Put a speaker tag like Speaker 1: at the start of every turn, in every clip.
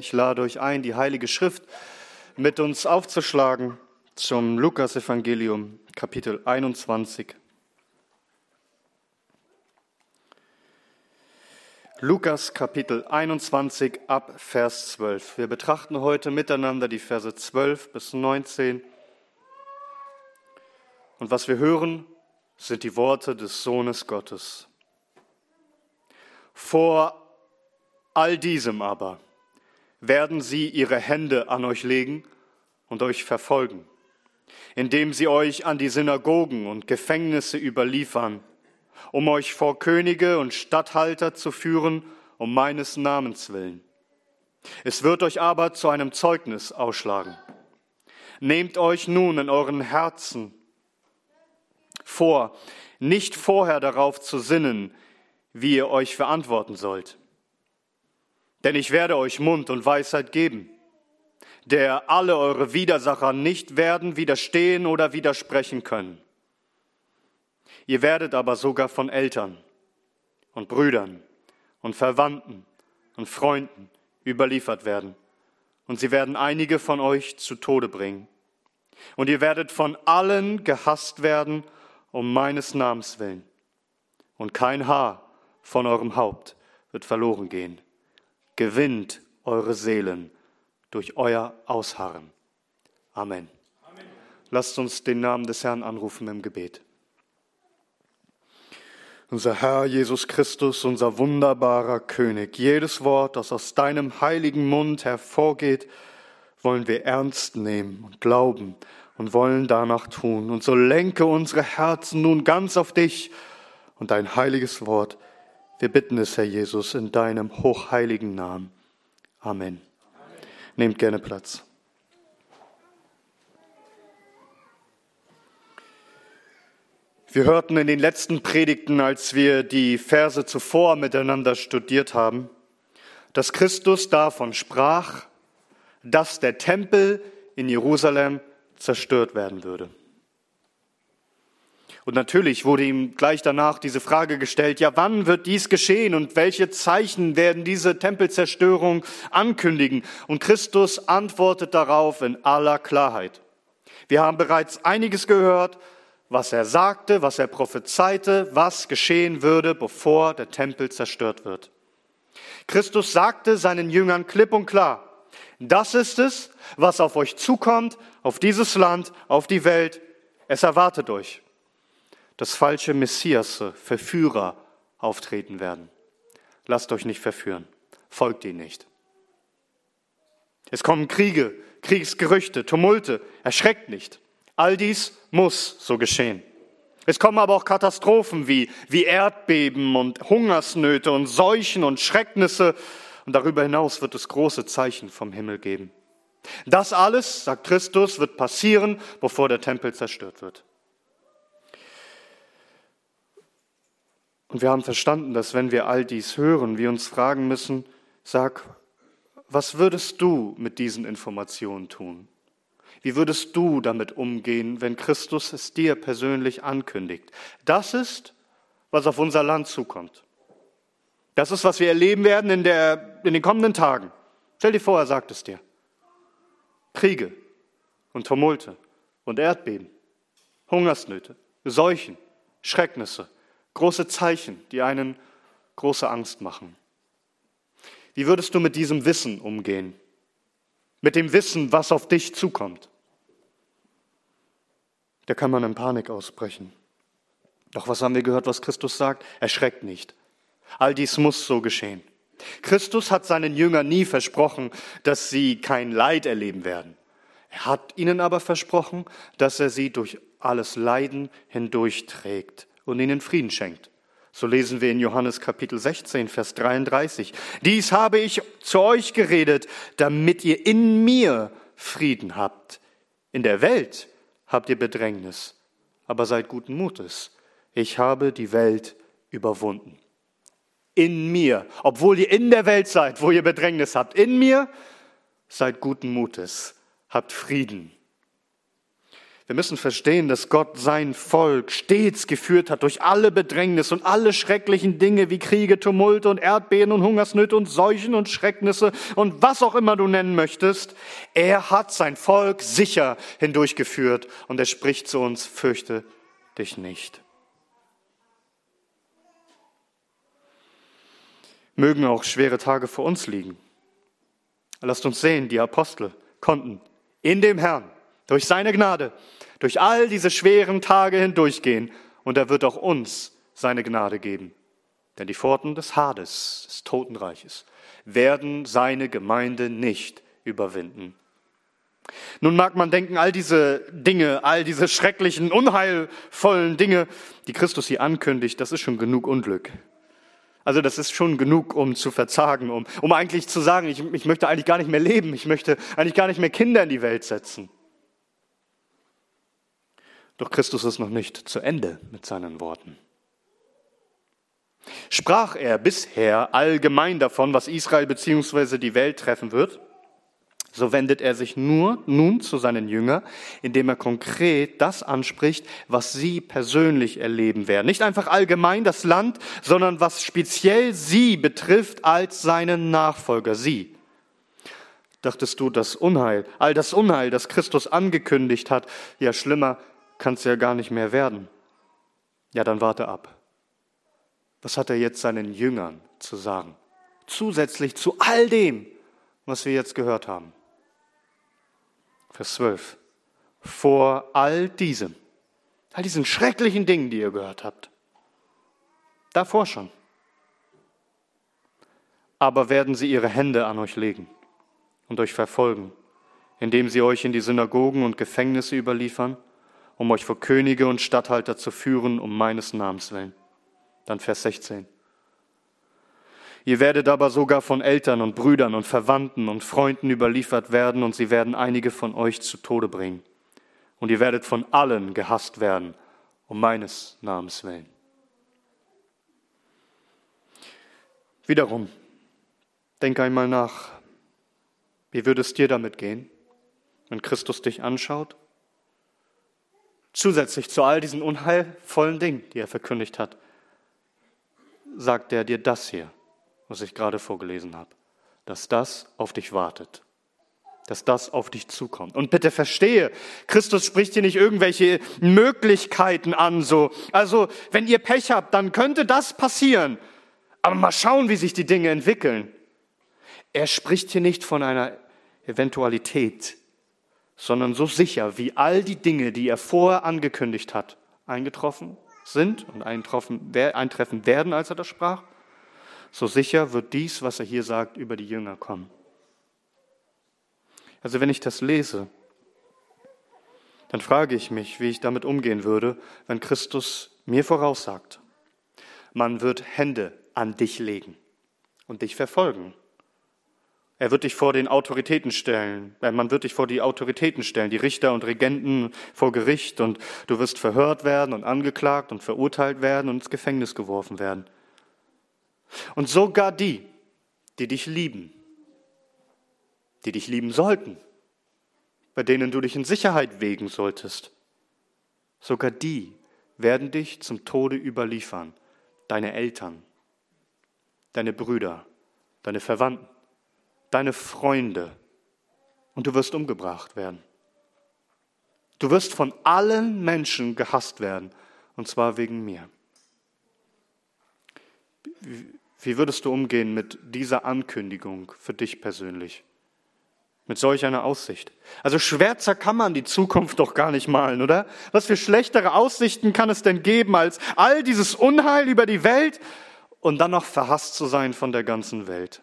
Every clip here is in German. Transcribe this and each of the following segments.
Speaker 1: Ich lade euch ein, die Heilige Schrift mit uns aufzuschlagen zum Lukasevangelium, Kapitel 21. Lukas Kapitel 21 ab Vers 12. Wir betrachten heute miteinander die Verse 12 bis 19. Und was wir hören, sind die Worte des Sohnes Gottes. Vor all diesem aber werden sie ihre Hände an euch legen und euch verfolgen, indem sie euch an die Synagogen und Gefängnisse überliefern, um euch vor Könige und Statthalter zu führen, um meines Namens willen. Es wird euch aber zu einem Zeugnis ausschlagen. Nehmt euch nun in euren Herzen vor, nicht vorher darauf zu sinnen, wie ihr euch verantworten sollt denn ich werde euch Mund und Weisheit geben, der alle eure Widersacher nicht werden widerstehen oder widersprechen können. Ihr werdet aber sogar von Eltern und Brüdern und Verwandten und Freunden überliefert werden. Und sie werden einige von euch zu Tode bringen. Und ihr werdet von allen gehasst werden um meines Namens willen. Und kein Haar von eurem Haupt wird verloren gehen gewinnt eure Seelen durch euer Ausharren. Amen. Amen. Lasst uns den Namen des Herrn anrufen im Gebet. Unser Herr Jesus Christus, unser wunderbarer König, jedes Wort, das aus deinem heiligen Mund hervorgeht, wollen wir ernst nehmen und glauben und wollen danach tun. Und so lenke unsere Herzen nun ganz auf dich und dein heiliges Wort wir bitten es, Herr Jesus, in deinem hochheiligen Namen. Amen. Amen. Nehmt gerne Platz. Wir hörten in den letzten Predigten, als wir die Verse zuvor miteinander studiert haben, dass Christus davon sprach, dass der Tempel in Jerusalem zerstört werden würde. Und natürlich wurde ihm gleich danach diese Frage gestellt, ja, wann wird dies geschehen und welche Zeichen werden diese Tempelzerstörung ankündigen? Und Christus antwortet darauf in aller Klarheit. Wir haben bereits einiges gehört, was er sagte, was er prophezeite, was geschehen würde, bevor der Tempel zerstört wird. Christus sagte seinen Jüngern klipp und klar, das ist es, was auf euch zukommt, auf dieses Land, auf die Welt. Es erwartet euch dass falsche Messias, Verführer auftreten werden. Lasst euch nicht verführen. Folgt ihnen nicht. Es kommen Kriege, Kriegsgerüchte, Tumulte. Erschreckt nicht. All dies muss so geschehen. Es kommen aber auch Katastrophen wie, wie Erdbeben und Hungersnöte und Seuchen und Schrecknisse. Und darüber hinaus wird es große Zeichen vom Himmel geben. Das alles, sagt Christus, wird passieren, bevor der Tempel zerstört wird. Und wir haben verstanden, dass wenn wir all dies hören, wir uns fragen müssen, sag, was würdest du mit diesen Informationen tun? Wie würdest du damit umgehen, wenn Christus es dir persönlich ankündigt? Das ist, was auf unser Land zukommt. Das ist, was wir erleben werden in, der, in den kommenden Tagen. Stell dir vor, er sagt es dir. Kriege und Tumulte und Erdbeben, Hungersnöte, Seuchen, Schrecknisse, große Zeichen, die einen große Angst machen. Wie würdest du mit diesem Wissen umgehen? Mit dem Wissen, was auf dich zukommt? Da kann man in Panik ausbrechen. Doch was haben wir gehört, was Christus sagt? Erschreckt nicht. All dies muss so geschehen. Christus hat seinen Jüngern nie versprochen, dass sie kein Leid erleben werden. Er hat ihnen aber versprochen, dass er sie durch alles Leiden hindurchträgt und ihnen Frieden schenkt. So lesen wir in Johannes Kapitel 16, Vers 33. Dies habe ich zu euch geredet, damit ihr in mir Frieden habt. In der Welt habt ihr Bedrängnis, aber seid guten Mutes. Ich habe die Welt überwunden. In mir, obwohl ihr in der Welt seid, wo ihr Bedrängnis habt, in mir seid guten Mutes, habt Frieden. Wir müssen verstehen, dass Gott sein Volk stets geführt hat durch alle Bedrängnis und alle schrecklichen Dinge wie Kriege, Tumulte und Erdbeben und Hungersnöte und Seuchen und Schrecknisse und was auch immer du nennen möchtest. Er hat sein Volk sicher hindurchgeführt und er spricht zu uns, fürchte dich nicht. Mögen auch schwere Tage vor uns liegen. Lasst uns sehen, die Apostel konnten in dem Herrn durch seine Gnade durch all diese schweren Tage hindurchgehen und er wird auch uns seine Gnade geben. Denn die Pforten des Hades, des Totenreiches, werden seine Gemeinde nicht überwinden. Nun mag man denken, all diese Dinge, all diese schrecklichen, unheilvollen Dinge, die Christus hier ankündigt, das ist schon genug Unglück. Also das ist schon genug, um zu verzagen, um, um eigentlich zu sagen, ich, ich möchte eigentlich gar nicht mehr leben, ich möchte eigentlich gar nicht mehr Kinder in die Welt setzen. Doch Christus ist noch nicht zu Ende mit seinen Worten. Sprach er bisher allgemein davon, was Israel bzw. die Welt treffen wird, so wendet er sich nur nun zu seinen Jüngern, indem er konkret das anspricht, was sie persönlich erleben werden. Nicht einfach allgemein das Land, sondern was speziell sie betrifft als seinen Nachfolger, sie. Dachtest du, das Unheil, all das Unheil, das Christus angekündigt hat, ja schlimmer, kann es ja gar nicht mehr werden. Ja, dann warte ab. Was hat er jetzt seinen Jüngern zu sagen? Zusätzlich zu all dem, was wir jetzt gehört haben. Vers 12. Vor all diesem, all diesen schrecklichen Dingen, die ihr gehört habt. Davor schon. Aber werden sie ihre Hände an euch legen und euch verfolgen, indem sie euch in die Synagogen und Gefängnisse überliefern um euch vor Könige und Statthalter zu führen, um meines Namens willen. Dann Vers 16. Ihr werdet aber sogar von Eltern und Brüdern und Verwandten und Freunden überliefert werden, und sie werden einige von euch zu Tode bringen. Und ihr werdet von allen gehasst werden, um meines Namens willen. Wiederum, denk einmal nach, wie würde es dir damit gehen, wenn Christus dich anschaut Zusätzlich zu all diesen unheilvollen Dingen, die er verkündigt hat, sagt er dir das hier, was ich gerade vorgelesen habe, dass das auf dich wartet, dass das auf dich zukommt. Und bitte verstehe, Christus spricht hier nicht irgendwelche Möglichkeiten an, so, also wenn ihr Pech habt, dann könnte das passieren, aber mal schauen, wie sich die Dinge entwickeln. Er spricht hier nicht von einer Eventualität, sondern so sicher, wie all die Dinge, die er vorher angekündigt hat, eingetroffen sind und eintreffen werden, als er das sprach, so sicher wird dies, was er hier sagt, über die Jünger kommen. Also wenn ich das lese, dann frage ich mich, wie ich damit umgehen würde, wenn Christus mir voraussagt, man wird Hände an dich legen und dich verfolgen. Er wird dich vor den Autoritäten stellen. Äh, man wird dich vor die Autoritäten stellen, die Richter und Regenten vor Gericht und du wirst verhört werden und angeklagt und verurteilt werden und ins Gefängnis geworfen werden. Und sogar die, die dich lieben, die dich lieben sollten, bei denen du dich in Sicherheit wägen solltest, sogar die werden dich zum Tode überliefern, deine Eltern, deine Brüder, deine Verwandten deine Freunde und du wirst umgebracht werden. Du wirst von allen Menschen gehasst werden, und zwar wegen mir. Wie würdest du umgehen mit dieser Ankündigung für dich persönlich? Mit solch einer Aussicht. Also schwärzer kann man die Zukunft doch gar nicht malen, oder? Was für schlechtere Aussichten kann es denn geben, als all dieses Unheil über die Welt und dann noch verhasst zu sein von der ganzen Welt?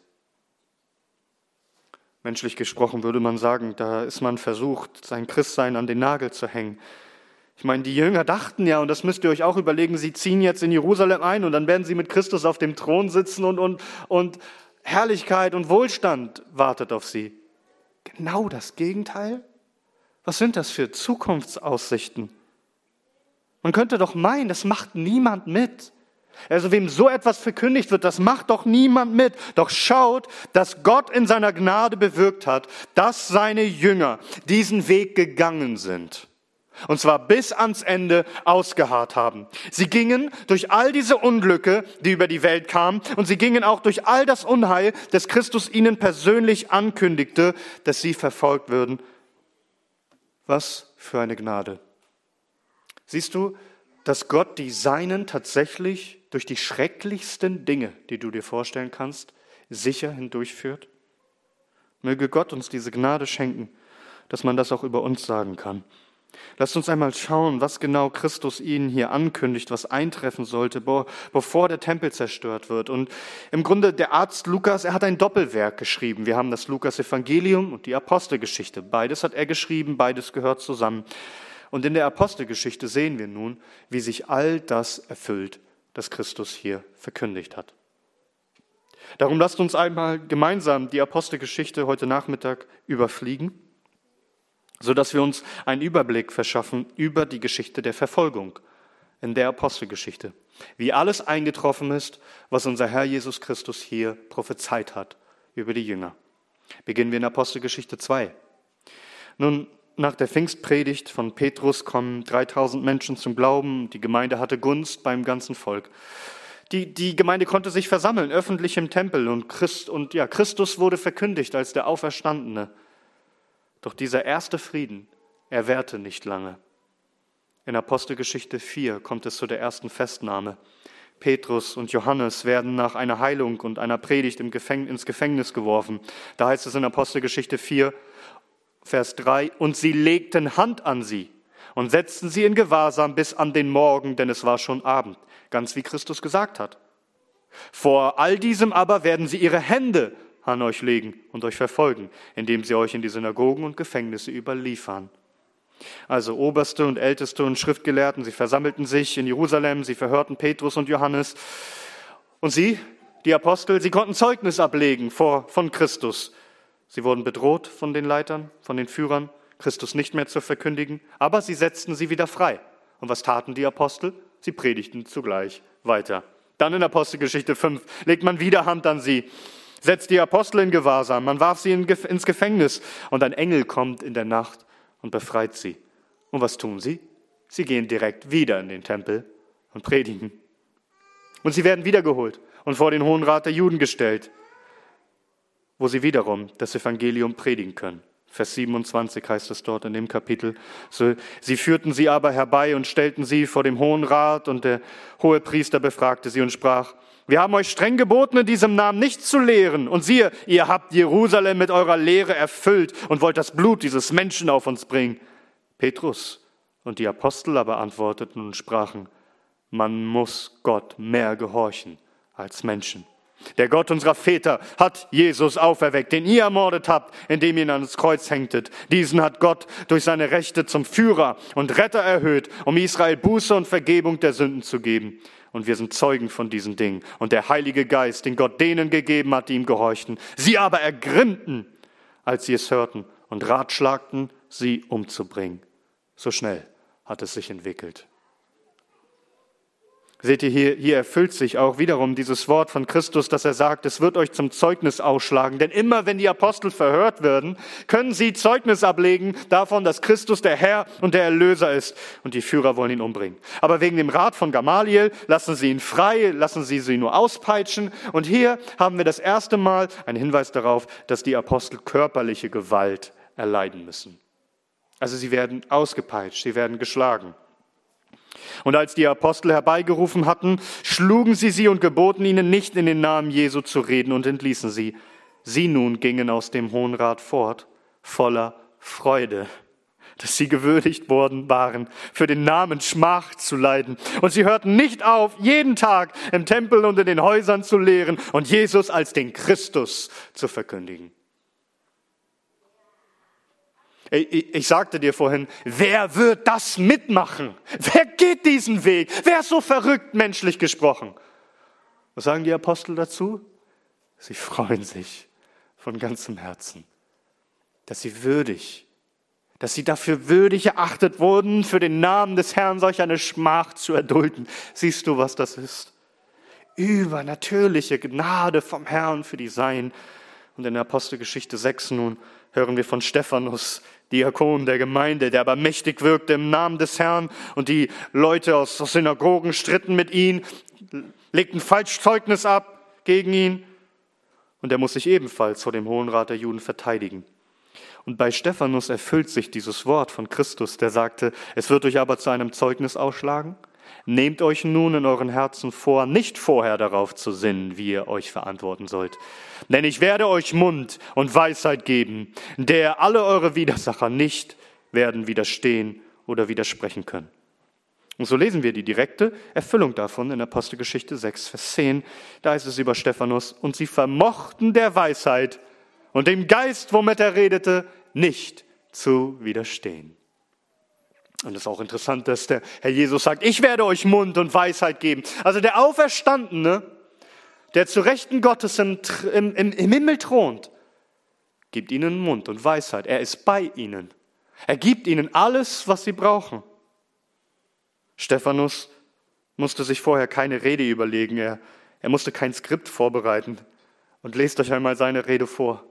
Speaker 1: Menschlich gesprochen würde man sagen, da ist man versucht, sein Christsein an den Nagel zu hängen. Ich meine, die Jünger dachten ja, und das müsst ihr euch auch überlegen, sie ziehen jetzt in Jerusalem ein und dann werden sie mit Christus auf dem Thron sitzen und, und, und Herrlichkeit und Wohlstand wartet auf sie. Genau das Gegenteil? Was sind das für Zukunftsaussichten? Man könnte doch meinen, das macht niemand mit. Also wem so etwas verkündigt wird, das macht doch niemand mit. Doch schaut, dass Gott in seiner Gnade bewirkt hat, dass seine Jünger diesen Weg gegangen sind. und zwar bis ans Ende ausgeharrt haben. Sie gingen durch all diese Unglücke, die über die Welt kamen, und sie gingen auch durch all das Unheil, das Christus ihnen persönlich ankündigte, dass sie verfolgt würden. Was für eine Gnade. Siehst du, dass Gott die Seinen tatsächlich durch die schrecklichsten Dinge, die du dir vorstellen kannst, sicher hindurchführt? Möge Gott uns diese Gnade schenken, dass man das auch über uns sagen kann. Lasst uns einmal schauen, was genau Christus ihnen hier ankündigt, was eintreffen sollte, bevor der Tempel zerstört wird. Und im Grunde der Arzt Lukas, er hat ein Doppelwerk geschrieben. Wir haben das Lukas Evangelium und die Apostelgeschichte. Beides hat er geschrieben, beides gehört zusammen. Und in der Apostelgeschichte sehen wir nun, wie sich all das erfüllt, das Christus hier verkündigt hat. Darum lasst uns einmal gemeinsam die Apostelgeschichte heute Nachmittag überfliegen so dass wir uns einen Überblick verschaffen über die Geschichte der Verfolgung in der Apostelgeschichte, wie alles eingetroffen ist, was unser Herr Jesus Christus hier prophezeit hat über die Jünger. Beginnen wir in Apostelgeschichte 2. Nun, nach der Pfingstpredigt von Petrus kommen 3000 Menschen zum Glauben. Die Gemeinde hatte Gunst beim ganzen Volk. Die, die Gemeinde konnte sich versammeln, öffentlich im Tempel, und, Christ, und ja, Christus wurde verkündigt als der Auferstandene. Doch dieser erste Frieden, er währte nicht lange. In Apostelgeschichte 4 kommt es zu der ersten Festnahme. Petrus und Johannes werden nach einer Heilung und einer Predigt ins Gefängnis geworfen. Da heißt es in Apostelgeschichte 4, Vers 3, und sie legten Hand an sie und setzten sie in Gewahrsam bis an den Morgen, denn es war schon Abend, ganz wie Christus gesagt hat. Vor all diesem aber werden sie ihre Hände an euch legen und euch verfolgen, indem sie euch in die Synagogen und Gefängnisse überliefern. Also Oberste und Älteste und Schriftgelehrten, sie versammelten sich in Jerusalem, sie verhörten Petrus und Johannes. Und sie, die Apostel, sie konnten Zeugnis ablegen vor, von Christus. Sie wurden bedroht von den Leitern, von den Führern, Christus nicht mehr zu verkündigen, aber sie setzten sie wieder frei. Und was taten die Apostel? Sie predigten zugleich weiter. Dann in Apostelgeschichte 5 legt man wieder Hand an sie setzt die Apostel in Gewahrsam, man warf sie ins Gefängnis und ein Engel kommt in der Nacht und befreit sie. Und was tun sie? Sie gehen direkt wieder in den Tempel und predigen. Und sie werden wiedergeholt und vor den Hohen Rat der Juden gestellt, wo sie wiederum das Evangelium predigen können. Vers 27 heißt es dort in dem Kapitel. Sie führten sie aber herbei und stellten sie vor dem Hohen Rat und der hohe Priester befragte sie und sprach, wir haben euch streng geboten, in diesem Namen nichts zu lehren. Und siehe, ihr habt Jerusalem mit eurer Lehre erfüllt und wollt das Blut dieses Menschen auf uns bringen. Petrus und die Apostel aber antworteten und sprachen, man muss Gott mehr gehorchen als Menschen. Der Gott unserer Väter hat Jesus auferweckt, den ihr ermordet habt, indem ihr ihn ans Kreuz hängtet. Diesen hat Gott durch seine Rechte zum Führer und Retter erhöht, um Israel Buße und Vergebung der Sünden zu geben und wir sind Zeugen von diesen Dingen. Und der Heilige Geist, den Gott denen gegeben hat, die ihm gehorchten, sie aber ergrimmten, als sie es hörten und ratschlagten, sie umzubringen. So schnell hat es sich entwickelt. Seht ihr, hier, hier erfüllt sich auch wiederum dieses Wort von Christus, dass er sagt, es wird euch zum Zeugnis ausschlagen. Denn immer wenn die Apostel verhört werden, können sie Zeugnis ablegen davon, dass Christus der Herr und der Erlöser ist. Und die Führer wollen ihn umbringen. Aber wegen dem Rat von Gamaliel lassen sie ihn frei, lassen sie sie nur auspeitschen. Und hier haben wir das erste Mal einen Hinweis darauf, dass die Apostel körperliche Gewalt erleiden müssen. Also sie werden ausgepeitscht, sie werden geschlagen. Und als die Apostel herbeigerufen hatten, schlugen sie sie und geboten ihnen nicht in den Namen Jesu zu reden und entließen sie. Sie nun gingen aus dem Hohen Rat fort, voller Freude, dass sie gewürdigt worden waren, für den Namen Schmach zu leiden. Und sie hörten nicht auf, jeden Tag im Tempel und in den Häusern zu lehren und Jesus als den Christus zu verkündigen. Ich sagte dir vorhin, wer wird das mitmachen? Wer geht diesen Weg? Wer ist so verrückt, menschlich gesprochen? Was sagen die Apostel dazu? Sie freuen sich von ganzem Herzen, dass sie würdig, dass sie dafür würdig erachtet wurden, für den Namen des Herrn solch eine Schmach zu erdulden. Siehst du, was das ist? Übernatürliche Gnade vom Herrn für die Sein Und in der Apostelgeschichte 6 nun hören wir von Stephanus, Diakon der Gemeinde, der aber mächtig wirkte im Namen des Herrn und die Leute aus, Synagogen stritten mit ihm, legten Falschzeugnis ab gegen ihn und er muss sich ebenfalls vor dem Hohen Rat der Juden verteidigen. Und bei Stephanus erfüllt sich dieses Wort von Christus, der sagte, es wird euch aber zu einem Zeugnis ausschlagen. Nehmt euch nun in euren Herzen vor, nicht vorher darauf zu sinnen, wie ihr euch verantworten sollt. Denn ich werde euch Mund und Weisheit geben, der alle eure Widersacher nicht werden widerstehen oder widersprechen können. Und so lesen wir die direkte Erfüllung davon in Apostelgeschichte 6, Vers 10. Da ist es über Stephanus. Und sie vermochten der Weisheit und dem Geist, womit er redete, nicht zu widerstehen. Und es ist auch interessant, dass der Herr Jesus sagt, ich werde euch Mund und Weisheit geben. Also der Auferstandene, der zu Rechten Gottes im, im, im, im Himmel thront, gibt ihnen Mund und Weisheit. Er ist bei ihnen. Er gibt ihnen alles, was sie brauchen. Stephanus musste sich vorher keine Rede überlegen. Er, er musste kein Skript vorbereiten. Und lest euch einmal seine Rede vor.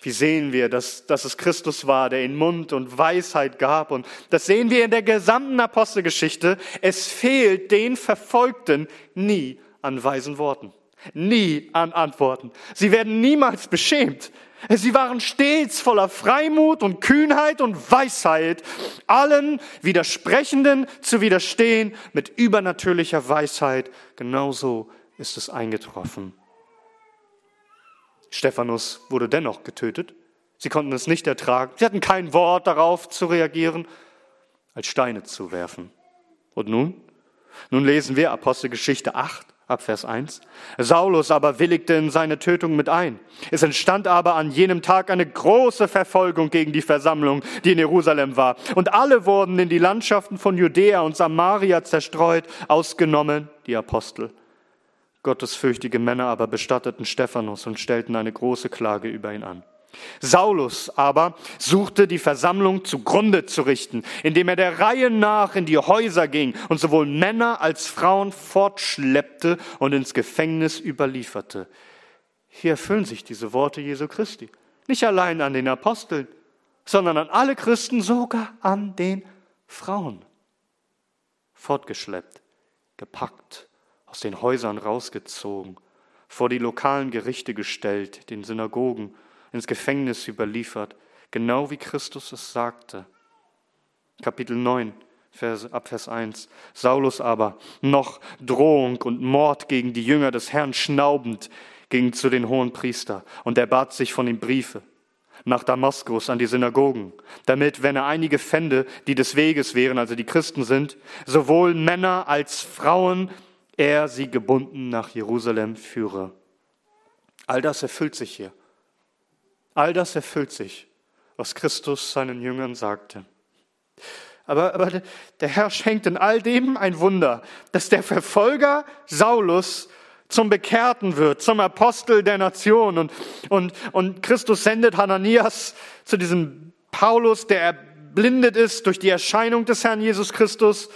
Speaker 1: Wie sehen wir, dass, dass es Christus war, der ihnen Mund und Weisheit gab? Und das sehen wir in der gesamten Apostelgeschichte. Es fehlt den Verfolgten nie an weisen Worten, nie an Antworten. Sie werden niemals beschämt. Sie waren stets voller Freimut und Kühnheit und Weisheit, allen Widersprechenden zu widerstehen mit übernatürlicher Weisheit. Genauso ist es eingetroffen. Stephanus wurde dennoch getötet. Sie konnten es nicht ertragen. Sie hatten kein Wort darauf zu reagieren, als Steine zu werfen. Und nun? Nun lesen wir Apostelgeschichte 8 ab Vers 1. Saulus aber willigte in seine Tötung mit ein. Es entstand aber an jenem Tag eine große Verfolgung gegen die Versammlung, die in Jerusalem war. Und alle wurden in die Landschaften von Judäa und Samaria zerstreut, ausgenommen die Apostel. Gottesfürchtige Männer aber bestatteten Stephanus und stellten eine große Klage über ihn an. Saulus aber suchte die Versammlung zugrunde zu richten, indem er der Reihe nach in die Häuser ging und sowohl Männer als Frauen fortschleppte und ins Gefängnis überlieferte. Hier erfüllen sich diese Worte Jesu Christi. Nicht allein an den Aposteln, sondern an alle Christen, sogar an den Frauen. Fortgeschleppt, gepackt aus den Häusern rausgezogen, vor die lokalen Gerichte gestellt, den Synagogen, ins Gefängnis überliefert, genau wie Christus es sagte. Kapitel 9, Vers, ab Vers 1. Saulus aber, noch Drohung und Mord gegen die Jünger des Herrn schnaubend, ging zu den hohen Priester und er bat sich von ihm Briefe nach Damaskus an die Synagogen, damit, wenn er einige fände, die des Weges wären, also die Christen sind, sowohl Männer als Frauen er sie gebunden nach Jerusalem führe. All das erfüllt sich hier. All das erfüllt sich, was Christus seinen Jüngern sagte. Aber, aber der Herr schenkt in all dem ein Wunder, dass der Verfolger Saulus zum Bekehrten wird, zum Apostel der Nation. Und, und, und Christus sendet Hananias zu diesem Paulus, der erblindet ist durch die Erscheinung des Herrn Jesus Christus.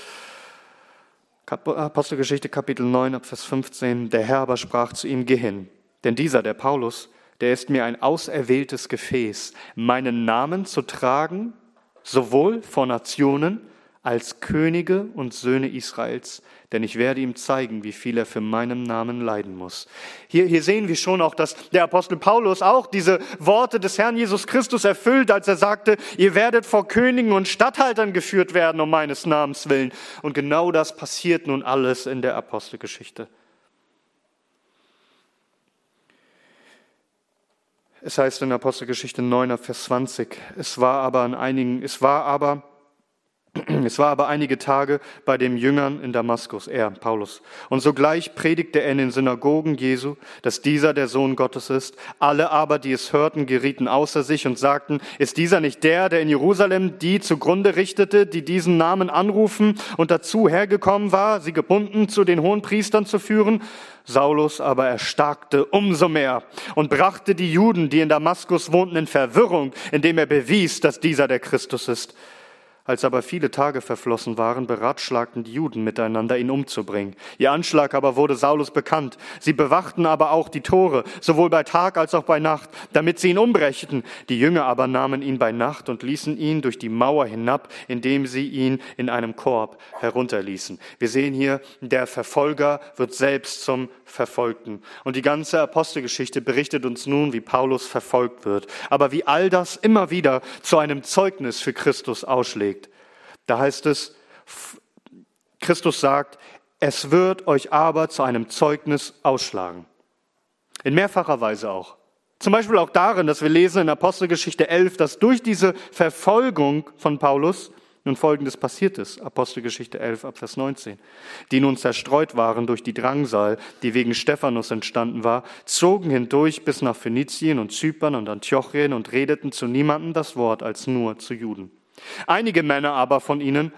Speaker 1: Apostelgeschichte Kapitel 9, Vers 15. Der Herr aber sprach zu ihm, geh hin. Denn dieser, der Paulus, der ist mir ein auserwähltes Gefäß, meinen Namen zu tragen, sowohl vor Nationen als Könige und Söhne Israels, denn ich werde ihm zeigen, wie viel er für meinen Namen leiden muss. Hier, hier sehen wir schon auch, dass der Apostel Paulus auch diese Worte des Herrn Jesus Christus erfüllt, als er sagte, ihr werdet vor Königen und Statthaltern geführt werden um meines Namens willen. Und genau das passiert nun alles in der Apostelgeschichte. Es heißt in Apostelgeschichte 9, Vers 20, es war aber an einigen, es war aber es war aber einige Tage bei den Jüngern in Damaskus, er, Paulus. Und sogleich predigte er in den Synagogen Jesu, dass dieser der Sohn Gottes ist. Alle aber, die es hörten, gerieten außer sich und sagten, ist dieser nicht der, der in Jerusalem die zugrunde richtete, die diesen Namen anrufen und dazu hergekommen war, sie gebunden zu den hohen Priestern zu führen? Saulus aber erstarkte umso mehr und brachte die Juden, die in Damaskus wohnten, in Verwirrung, indem er bewies, dass dieser der Christus ist. Als aber viele Tage verflossen waren, beratschlagten die Juden miteinander, ihn umzubringen. Ihr Anschlag aber wurde Saulus bekannt. Sie bewachten aber auch die Tore, sowohl bei Tag als auch bei Nacht, damit sie ihn umbrächten. Die Jünger aber nahmen ihn bei Nacht und ließen ihn durch die Mauer hinab, indem sie ihn in einem Korb herunterließen. Wir sehen hier, der Verfolger wird selbst zum Verfolgten. Und die ganze Apostelgeschichte berichtet uns nun, wie Paulus verfolgt wird, aber wie all das immer wieder zu einem Zeugnis für Christus ausschlägt. Da heißt es, Christus sagt, es wird euch aber zu einem Zeugnis ausschlagen. In mehrfacher Weise auch. Zum Beispiel auch darin, dass wir lesen in Apostelgeschichte 11, dass durch diese Verfolgung von Paulus nun folgendes passiert ist, Apostelgeschichte 11 Abvers 19. Die nun zerstreut waren durch die Drangsal, die wegen Stephanus entstanden war, zogen hindurch bis nach Phönizien und Zypern und Antiochien und redeten zu niemandem das Wort als nur zu Juden. Einige Männer aber von ihnen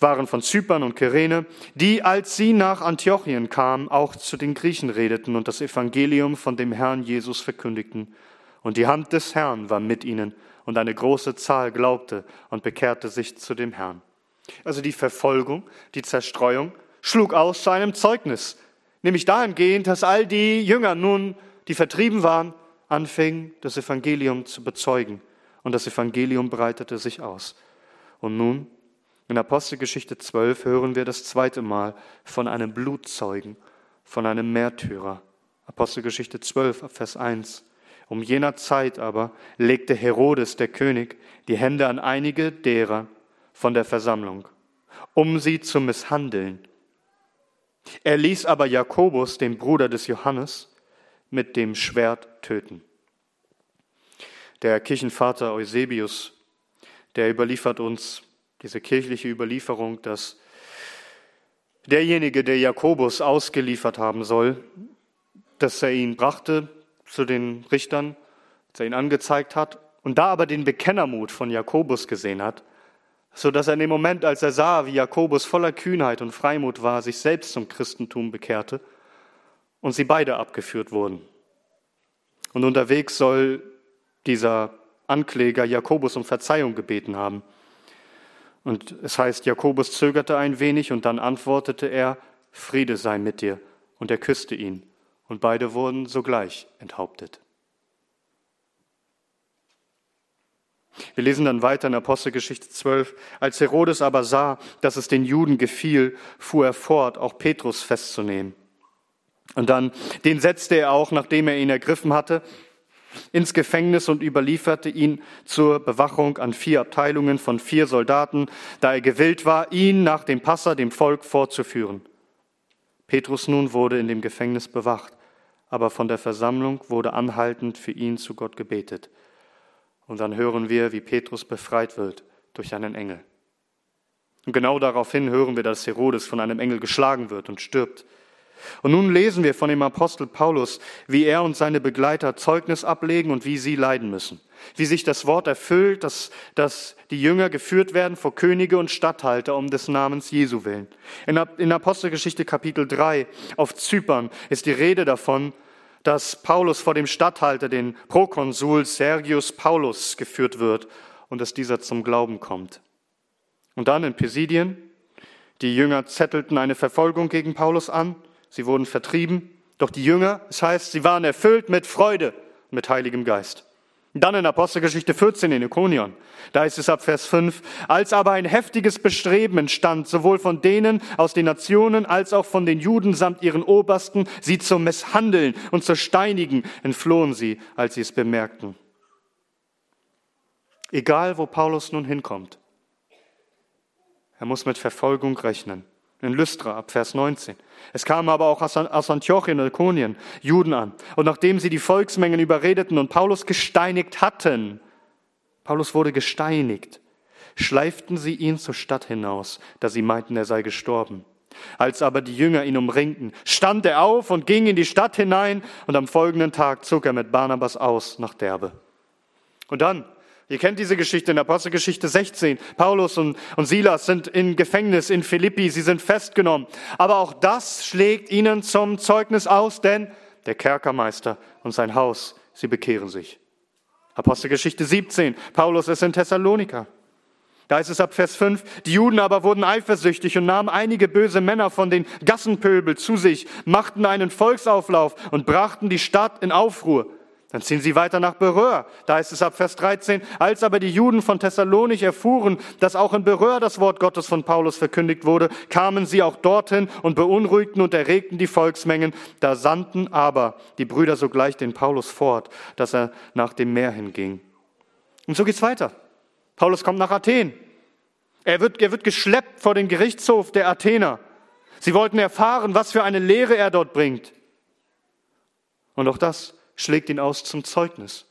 Speaker 1: waren von Zypern und Kyrene, die, als sie nach Antiochien kamen, auch zu den Griechen redeten und das Evangelium von dem Herrn Jesus verkündigten. Und die Hand des Herrn war mit ihnen und eine große Zahl glaubte und bekehrte sich zu dem Herrn. Also die Verfolgung, die Zerstreuung schlug aus zu einem Zeugnis, nämlich dahingehend, dass all die Jünger nun, die vertrieben waren, anfingen, das Evangelium zu bezeugen. Und das Evangelium breitete sich aus. Und nun, in Apostelgeschichte 12, hören wir das zweite Mal von einem Blutzeugen, von einem Märtyrer. Apostelgeschichte 12, Vers 1. Um jener Zeit aber legte Herodes, der König, die Hände an einige derer von der Versammlung, um sie zu misshandeln. Er ließ aber Jakobus, den Bruder des Johannes, mit dem Schwert töten. Der Kirchenvater Eusebius, der überliefert uns diese kirchliche Überlieferung, dass derjenige, der Jakobus ausgeliefert haben soll, dass er ihn brachte zu den Richtern, als er ihn angezeigt hat, und da aber den Bekennermut von Jakobus gesehen hat, so dass er in dem Moment, als er sah, wie Jakobus voller Kühnheit und Freimut war, sich selbst zum Christentum bekehrte und sie beide abgeführt wurden. Und unterwegs soll dieser Ankläger Jakobus um Verzeihung gebeten haben. Und es heißt, Jakobus zögerte ein wenig und dann antwortete er, Friede sei mit dir. Und er küsste ihn und beide wurden sogleich enthauptet. Wir lesen dann weiter in Apostelgeschichte 12. Als Herodes aber sah, dass es den Juden gefiel, fuhr er fort, auch Petrus festzunehmen. Und dann, den setzte er auch, nachdem er ihn ergriffen hatte, ins Gefängnis und überlieferte ihn zur Bewachung an vier Abteilungen von vier Soldaten, da er gewillt war, ihn nach dem Passa dem Volk vorzuführen. Petrus nun wurde in dem Gefängnis bewacht, aber von der Versammlung wurde anhaltend für ihn zu Gott gebetet. Und dann hören wir, wie Petrus befreit wird durch einen Engel. Und genau daraufhin hören wir, dass Herodes von einem Engel geschlagen wird und stirbt. Und nun lesen wir von dem Apostel Paulus, wie er und seine Begleiter Zeugnis ablegen und wie sie leiden müssen. Wie sich das Wort erfüllt, dass, dass die Jünger geführt werden vor Könige und Statthalter um des Namens Jesu willen. In, in Apostelgeschichte Kapitel 3 auf Zypern ist die Rede davon, dass Paulus vor dem Statthalter, den Prokonsul Sergius Paulus, geführt wird und dass dieser zum Glauben kommt. Und dann in Pisidien, die Jünger zettelten eine Verfolgung gegen Paulus an sie wurden vertrieben, doch die Jünger, es heißt, sie waren erfüllt mit Freude, mit Heiligem Geist. Dann in Apostelgeschichte 14 in Ikonion, da ist es ab Vers 5, als aber ein heftiges Bestreben entstand, sowohl von denen aus den Nationen als auch von den Juden samt ihren Obersten, sie zu misshandeln und zu steinigen, entflohen sie, als sie es bemerkten. Egal, wo Paulus nun hinkommt, er muss mit Verfolgung rechnen in Lystra ab Vers 19. Es kamen aber auch aus Antiochien und Ikonien Juden an. Und nachdem sie die Volksmengen überredeten und Paulus gesteinigt hatten, Paulus wurde gesteinigt, schleiften sie ihn zur Stadt hinaus, da sie meinten, er sei gestorben. Als aber die Jünger ihn umringten, stand er auf und ging in die Stadt hinein und am folgenden Tag zog er mit Barnabas aus nach Derbe. Und dann Ihr kennt diese Geschichte in Apostelgeschichte 16. Paulus und, und Silas sind in Gefängnis in Philippi, sie sind festgenommen. Aber auch das schlägt ihnen zum Zeugnis aus, denn der Kerkermeister und sein Haus, sie bekehren sich. Apostelgeschichte 17. Paulus ist in Thessaloniker. Da heißt es ab Vers 5, die Juden aber wurden eifersüchtig und nahmen einige böse Männer von den Gassenpöbel zu sich, machten einen Volksauflauf und brachten die Stadt in Aufruhr. Dann ziehen sie weiter nach Beröa. Da heißt es ab Vers 13, als aber die Juden von Thessalonich erfuhren, dass auch in Beröa das Wort Gottes von Paulus verkündigt wurde, kamen sie auch dorthin und beunruhigten und erregten die Volksmengen. Da sandten aber die Brüder sogleich den Paulus fort, dass er nach dem Meer hinging. Und so geht's weiter. Paulus kommt nach Athen. Er wird, er wird geschleppt vor den Gerichtshof der Athener. Sie wollten erfahren, was für eine Lehre er dort bringt. Und auch das schlägt ihn aus zum Zeugnis.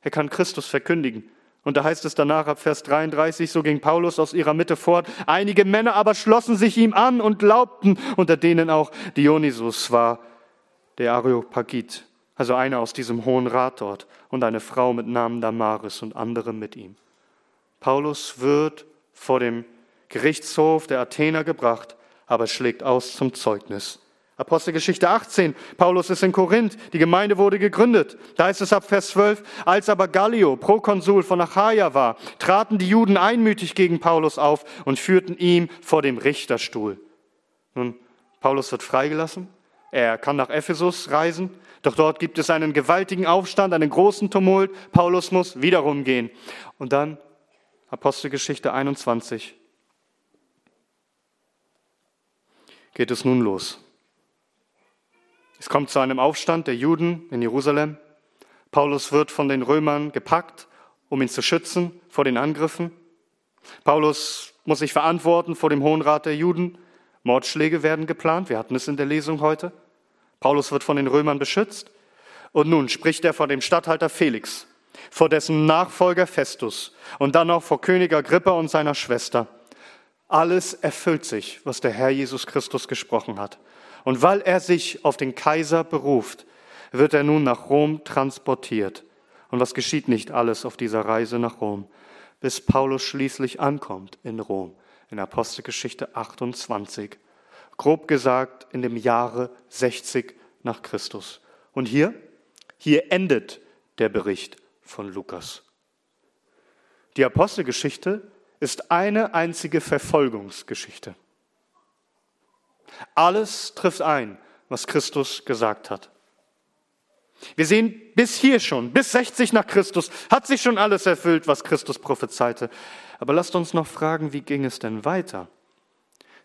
Speaker 1: Er kann Christus verkündigen. Und da heißt es danach ab Vers 33, so ging Paulus aus ihrer Mitte fort. Einige Männer aber schlossen sich ihm an und glaubten, unter denen auch Dionysus war, der Areopagit, also einer aus diesem hohen Rat dort, und eine Frau mit Namen Damaris und andere mit ihm. Paulus wird vor dem Gerichtshof der Athener gebracht, aber schlägt aus zum Zeugnis. Apostelgeschichte 18. Paulus ist in Korinth. Die Gemeinde wurde gegründet. Da heißt es ab Vers 12. Als aber Gallio, Prokonsul von Achaia war, traten die Juden einmütig gegen Paulus auf und führten ihm vor dem Richterstuhl. Nun, Paulus wird freigelassen. Er kann nach Ephesus reisen. Doch dort gibt es einen gewaltigen Aufstand, einen großen Tumult. Paulus muss wiederum gehen. Und dann Apostelgeschichte 21. Geht es nun los. Es kommt zu einem Aufstand der Juden in Jerusalem. Paulus wird von den Römern gepackt, um ihn zu schützen vor den Angriffen. Paulus muss sich verantworten vor dem Hohen Rat der Juden. Mordschläge werden geplant. Wir hatten es in der Lesung heute. Paulus wird von den Römern beschützt. Und nun spricht er vor dem Statthalter Felix, vor dessen Nachfolger Festus und dann auch vor König Agrippa und seiner Schwester. Alles erfüllt sich, was der Herr Jesus Christus gesprochen hat. Und weil er sich auf den Kaiser beruft, wird er nun nach Rom transportiert. Und was geschieht nicht alles auf dieser Reise nach Rom, bis Paulus schließlich ankommt in Rom, in Apostelgeschichte 28. Grob gesagt in dem Jahre 60 nach Christus. Und hier, hier endet der Bericht von Lukas. Die Apostelgeschichte ist eine einzige Verfolgungsgeschichte. Alles trifft ein, was Christus gesagt hat. Wir sehen bis hier schon, bis 60 nach Christus, hat sich schon alles erfüllt, was Christus prophezeite. Aber lasst uns noch fragen, wie ging es denn weiter?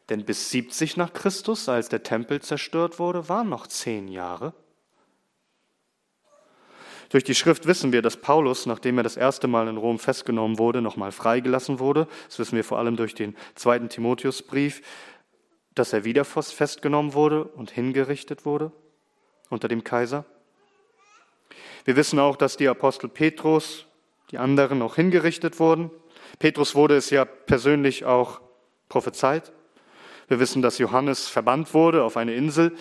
Speaker 1: Denn bis 70 nach Christus, als der Tempel zerstört wurde, waren noch zehn Jahre. Durch die Schrift wissen wir, dass Paulus, nachdem er das erste Mal in Rom festgenommen wurde, nochmal freigelassen wurde. Das wissen wir vor allem durch den zweiten Timotheusbrief dass er wieder festgenommen wurde und hingerichtet wurde unter dem Kaiser. Wir wissen auch, dass die Apostel Petrus, die anderen auch hingerichtet wurden. Petrus wurde es ja persönlich auch prophezeit. Wir wissen, dass Johannes verbannt wurde auf eine Insel.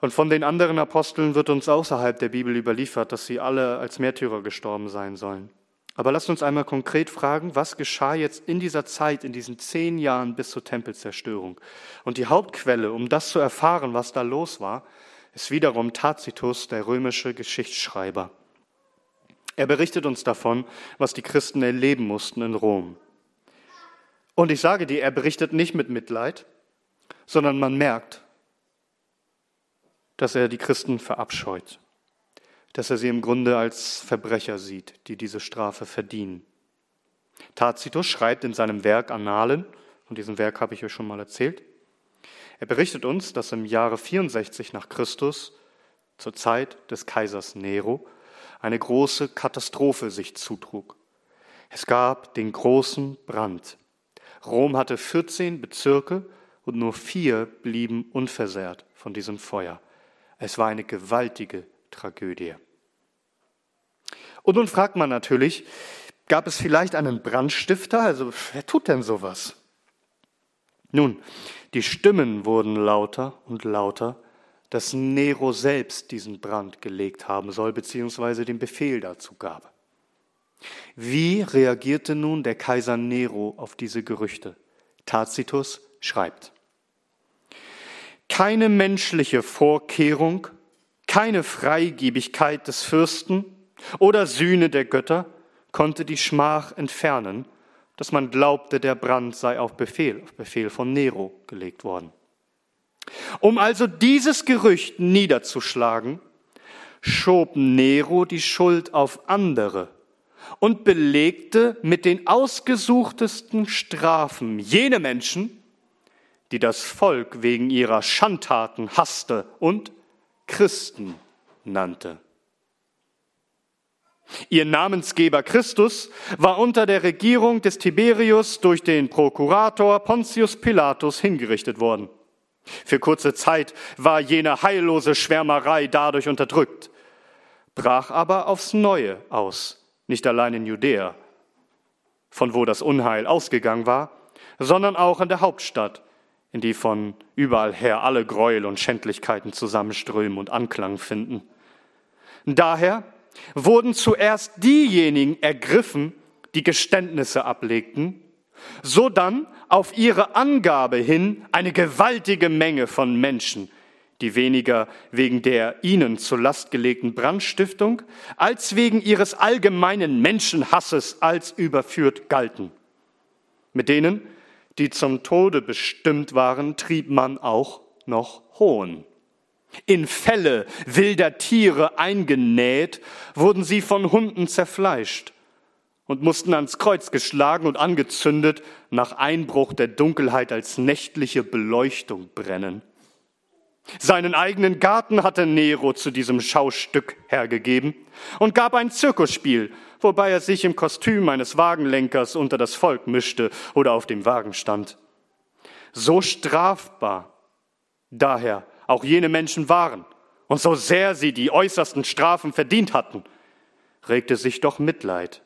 Speaker 1: Und von den anderen Aposteln wird uns außerhalb der Bibel überliefert, dass sie alle als Märtyrer gestorben sein sollen. Aber lasst uns einmal konkret fragen, was geschah jetzt in dieser Zeit, in diesen zehn Jahren bis zur Tempelzerstörung? Und die Hauptquelle, um das zu erfahren, was da los war, ist wiederum Tacitus, der römische Geschichtsschreiber. Er berichtet uns davon, was die Christen erleben mussten in Rom. Und ich sage dir, er berichtet nicht mit Mitleid, sondern man merkt, dass er die Christen verabscheut dass er sie im Grunde als Verbrecher sieht, die diese Strafe verdienen. Tacitus schreibt in seinem Werk Annalen, von diesem Werk habe ich euch schon mal erzählt, er berichtet uns, dass im Jahre 64 nach Christus, zur Zeit des Kaisers Nero, eine große Katastrophe sich zutrug. Es gab den großen Brand. Rom hatte 14 Bezirke und nur vier blieben unversehrt von diesem Feuer. Es war eine gewaltige Tragödie. Und nun fragt man natürlich, gab es vielleicht einen Brandstifter? Also wer tut denn sowas? Nun, die Stimmen wurden lauter und lauter, dass Nero selbst diesen Brand gelegt haben soll, beziehungsweise den Befehl dazu gab. Wie reagierte nun der Kaiser Nero auf diese Gerüchte? Tacitus schreibt, keine menschliche Vorkehrung keine Freigebigkeit des Fürsten oder Sühne der Götter konnte die Schmach entfernen, dass man glaubte, der Brand sei auf Befehl, auf Befehl von Nero gelegt worden. Um also dieses Gerücht niederzuschlagen, schob Nero die Schuld auf andere und belegte mit den ausgesuchtesten Strafen jene Menschen, die das Volk wegen ihrer Schandtaten hasste und Christen nannte. Ihr Namensgeber Christus war unter der Regierung des Tiberius durch den Prokurator Pontius Pilatus hingerichtet worden. Für kurze Zeit war jene heillose Schwärmerei dadurch unterdrückt, brach aber aufs Neue aus, nicht allein in Judäa, von wo das Unheil ausgegangen war, sondern auch in der Hauptstadt, in die von überall her alle Gräuel und Schändlichkeiten zusammenströmen und Anklang finden. Daher wurden zuerst diejenigen ergriffen, die Geständnisse ablegten, so dann auf ihre Angabe hin eine gewaltige Menge von Menschen, die weniger wegen der ihnen zur Last gelegten Brandstiftung als wegen ihres allgemeinen Menschenhasses als überführt galten. Mit denen, die zum Tode bestimmt waren, trieb man auch noch Hohn. In Felle wilder Tiere eingenäht, wurden sie von Hunden zerfleischt und mussten ans Kreuz geschlagen und angezündet, nach Einbruch der Dunkelheit als nächtliche Beleuchtung brennen. Seinen eigenen Garten hatte Nero zu diesem Schaustück hergegeben und gab ein Zirkusspiel, wobei er sich im Kostüm eines Wagenlenkers unter das Volk mischte oder auf dem Wagen stand. So strafbar daher auch jene Menschen waren und so sehr sie die äußersten Strafen verdient hatten, regte sich doch Mitleid,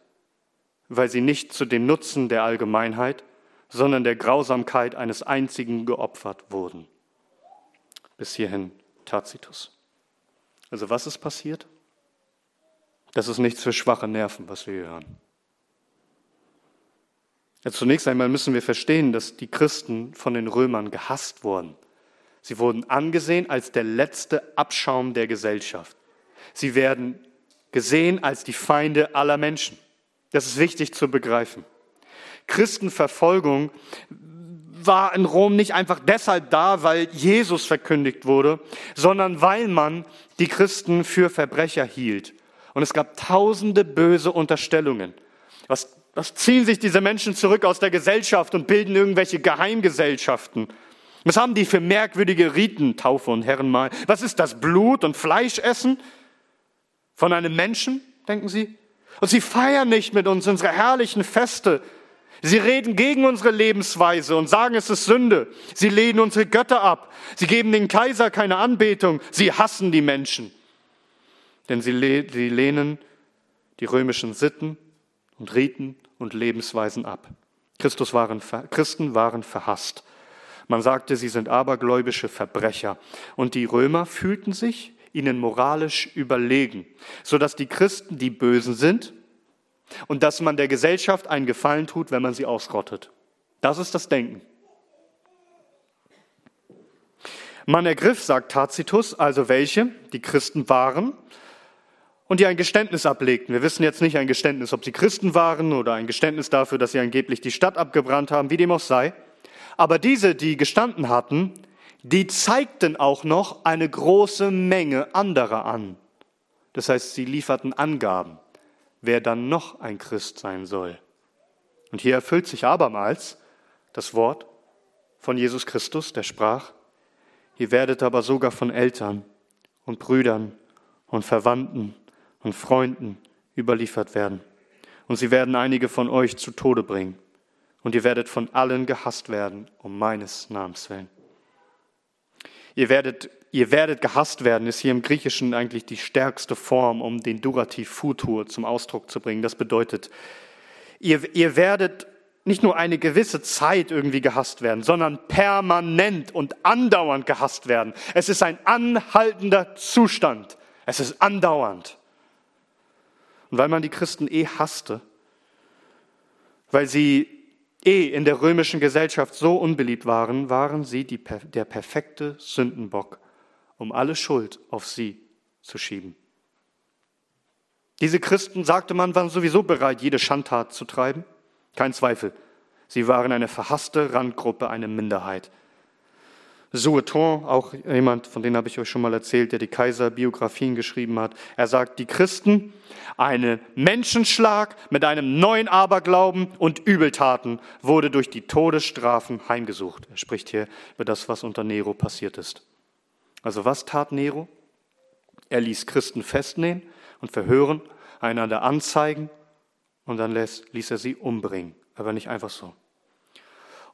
Speaker 1: weil sie nicht zu dem Nutzen der Allgemeinheit, sondern der Grausamkeit eines einzigen geopfert wurden. Bis hierhin Tacitus. Also was ist passiert? Das ist nichts für schwache Nerven, was wir hier hören. Ja, zunächst einmal müssen wir verstehen, dass die Christen von den Römern gehasst wurden. Sie wurden angesehen als der letzte Abschaum der Gesellschaft. Sie werden gesehen als die Feinde aller Menschen. Das ist wichtig zu begreifen. Christenverfolgung war in Rom nicht einfach deshalb da, weil Jesus verkündigt wurde, sondern weil man die Christen für Verbrecher hielt. Und es gab tausende böse Unterstellungen. Was, was ziehen sich diese Menschen zurück aus der Gesellschaft und bilden irgendwelche Geheimgesellschaften? Was haben die für merkwürdige Riten, Taufe und Herrenmahl? Was ist das Blut und Fleischessen von einem Menschen, denken sie? Und sie feiern nicht mit uns unsere herrlichen Feste. Sie reden gegen unsere Lebensweise und sagen, es ist Sünde. Sie lehnen unsere Götter ab. Sie geben den Kaiser keine Anbetung. Sie hassen die Menschen. Denn sie, lehnen die römischen Sitten und Riten und Lebensweisen ab. Christus waren, Christen waren verhasst. Man sagte, sie sind abergläubische Verbrecher. Und die Römer fühlten sich ihnen moralisch überlegen, sodass die Christen die Bösen sind und dass man der Gesellschaft einen Gefallen tut, wenn man sie ausrottet. Das ist das Denken. Man ergriff, sagt Tacitus, also welche, die Christen waren und die ein Geständnis ablegten. Wir wissen jetzt nicht ein Geständnis, ob sie Christen waren oder ein Geständnis dafür, dass sie angeblich die Stadt abgebrannt haben, wie dem auch sei. Aber diese, die gestanden hatten, die zeigten auch noch eine große Menge anderer an. Das heißt, sie lieferten Angaben, wer dann noch ein Christ sein soll. Und hier erfüllt sich abermals das Wort von Jesus Christus, der sprach, ihr werdet aber sogar von Eltern und Brüdern und Verwandten und Freunden überliefert werden. Und sie werden einige von euch zu Tode bringen und ihr werdet von allen gehasst werden, um meines Namens willen. Ihr werdet, ihr werdet gehasst werden, ist hier im Griechischen eigentlich die stärkste Form, um den Durativ Futur zum Ausdruck zu bringen. Das bedeutet, ihr, ihr werdet nicht nur eine gewisse Zeit irgendwie gehasst werden, sondern permanent und andauernd gehasst werden. Es ist ein anhaltender Zustand. Es ist andauernd. Und weil man die Christen eh hasste, weil sie eh in der römischen Gesellschaft so unbeliebt waren, waren sie die, der perfekte Sündenbock, um alle Schuld auf sie zu schieben. Diese Christen, sagte man, waren sowieso bereit, jede Schandtat zu treiben. Kein Zweifel, sie waren eine verhasste Randgruppe, eine Minderheit. Sueton, auch jemand, von dem habe ich euch schon mal erzählt, der die Kaiserbiografien geschrieben hat. Er sagt, die Christen, einen Menschenschlag mit einem neuen Aberglauben und Übeltaten wurde durch die Todesstrafen heimgesucht. Er spricht hier über das, was unter Nero passiert ist. Also was tat Nero? Er ließ Christen festnehmen und verhören, einander anzeigen und dann ließ, ließ er sie umbringen. Aber nicht einfach so.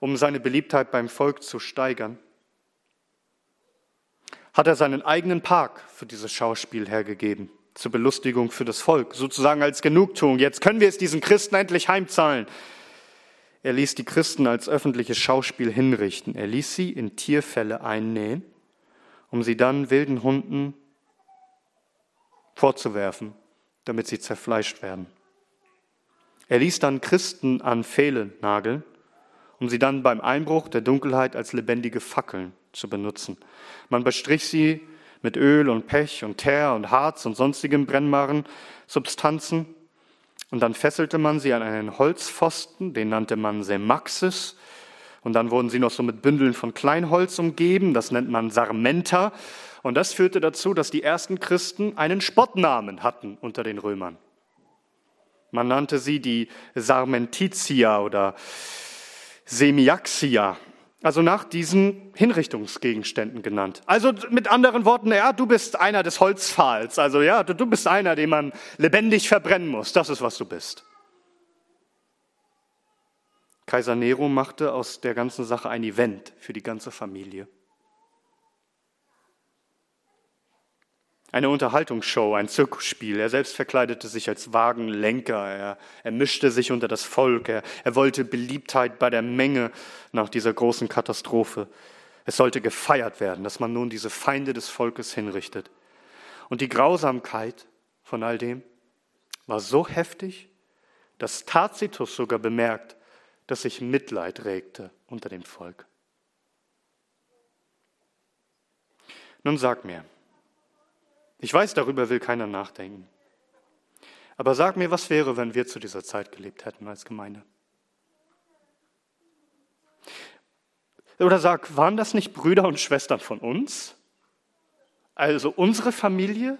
Speaker 1: Um seine Beliebtheit beim Volk zu steigern, hat er seinen eigenen Park für dieses Schauspiel hergegeben, zur Belustigung für das Volk, sozusagen als Genugtuung. Jetzt können wir es diesen Christen endlich heimzahlen. Er ließ die Christen als öffentliches Schauspiel hinrichten. Er ließ sie in Tierfälle einnähen, um sie dann wilden Hunden vorzuwerfen, damit sie zerfleischt werden. Er ließ dann Christen an Pfähle nageln, um sie dann beim Einbruch der Dunkelheit als lebendige Fackeln zu benutzen. Man bestrich sie mit Öl und Pech und Teer und Harz und sonstigen brennbaren Substanzen. Und dann fesselte man sie an einen Holzpfosten, den nannte man Semaxis. Und dann wurden sie noch so mit Bündeln von Kleinholz umgeben, das nennt man Sarmenta. Und das führte dazu, dass die ersten Christen einen Spottnamen hatten unter den Römern. Man nannte sie die Sarmentitia oder Semiaxia, also nach diesen Hinrichtungsgegenständen genannt. Also mit anderen Worten, ja, du bist einer des Holzpfahls. Also ja, du, du bist einer, den man lebendig verbrennen muss. Das ist, was du bist. Kaiser Nero machte aus der ganzen Sache ein Event für die ganze Familie. Eine Unterhaltungsshow, ein Zirkusspiel. Er selbst verkleidete sich als Wagenlenker. Er, er mischte sich unter das Volk. Er, er wollte Beliebtheit bei der Menge nach dieser großen Katastrophe. Es sollte gefeiert werden, dass man nun diese Feinde des Volkes hinrichtet. Und die Grausamkeit von all dem war so heftig, dass Tacitus sogar bemerkt, dass sich Mitleid regte unter dem Volk. Nun sag mir, ich weiß, darüber will keiner nachdenken. Aber sag mir, was wäre, wenn wir zu dieser Zeit gelebt hätten als Gemeinde? Oder sag, waren das nicht Brüder und Schwestern von uns? Also unsere Familie?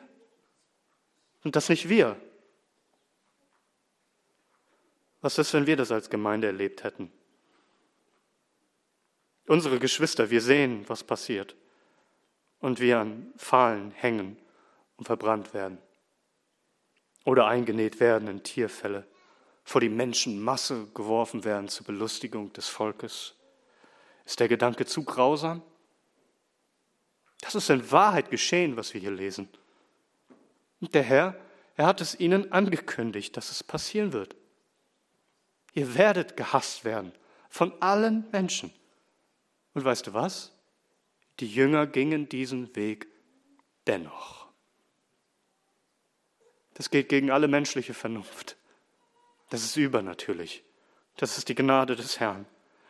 Speaker 1: Und das nicht wir? Was ist, wenn wir das als Gemeinde erlebt hätten? Unsere Geschwister, wir sehen, was passiert. Und wir an Pfahlen hängen und verbrannt werden oder eingenäht werden in Tierfälle, vor die Menschenmasse geworfen werden zur Belustigung des Volkes. Ist der Gedanke zu grausam? Das ist in Wahrheit geschehen, was wir hier lesen. Und der Herr, er hat es ihnen angekündigt, dass es passieren wird. Ihr werdet gehasst werden von allen Menschen. Und weißt du was? Die Jünger gingen diesen Weg dennoch. Das geht gegen alle menschliche Vernunft. Das ist übernatürlich. Das ist die Gnade des Herrn.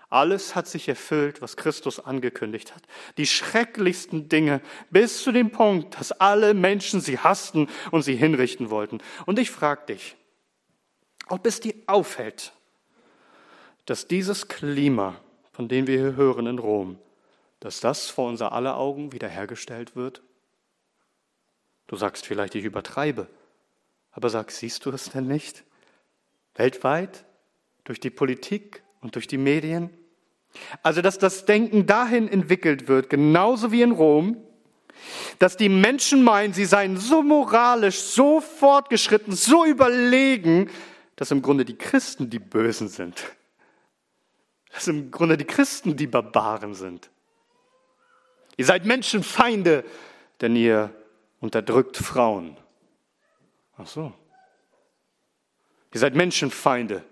Speaker 1: Alles hat sich erfüllt, was Christus angekündigt hat. Die schrecklichsten Dinge bis zu dem Punkt, dass alle Menschen sie hassten und sie hinrichten wollten. Und ich frage dich, ob es dir auffällt, dass dieses Klima, von dem wir hier hören in Rom, dass das vor unser aller Augen wiederhergestellt wird? Du sagst vielleicht, ich übertreibe. Aber sag, siehst du es denn nicht? Weltweit, durch die Politik und durch die Medien. Also, dass das Denken dahin entwickelt wird, genauso wie in Rom, dass die Menschen meinen, sie seien so moralisch, so fortgeschritten, so überlegen, dass im Grunde die Christen die Bösen sind. Dass im Grunde die Christen die Barbaren sind. Ihr seid Menschenfeinde, denn ihr unterdrückt Frauen. Ach so. Ihr seid Menschenfeinde.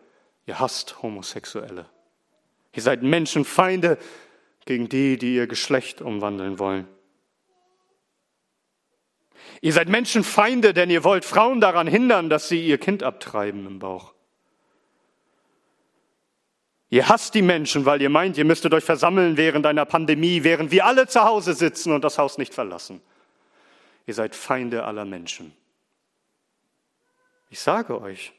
Speaker 1: Ihr hasst Homosexuelle. Ihr seid Menschenfeinde gegen die, die ihr Geschlecht umwandeln wollen. Ihr seid Menschenfeinde, denn ihr wollt Frauen daran hindern, dass sie ihr Kind abtreiben im Bauch. Ihr hasst die Menschen, weil ihr meint, ihr müsstet euch versammeln während einer Pandemie, während wir alle zu Hause sitzen und das Haus nicht verlassen. Ihr seid Feinde aller Menschen. Ich sage euch,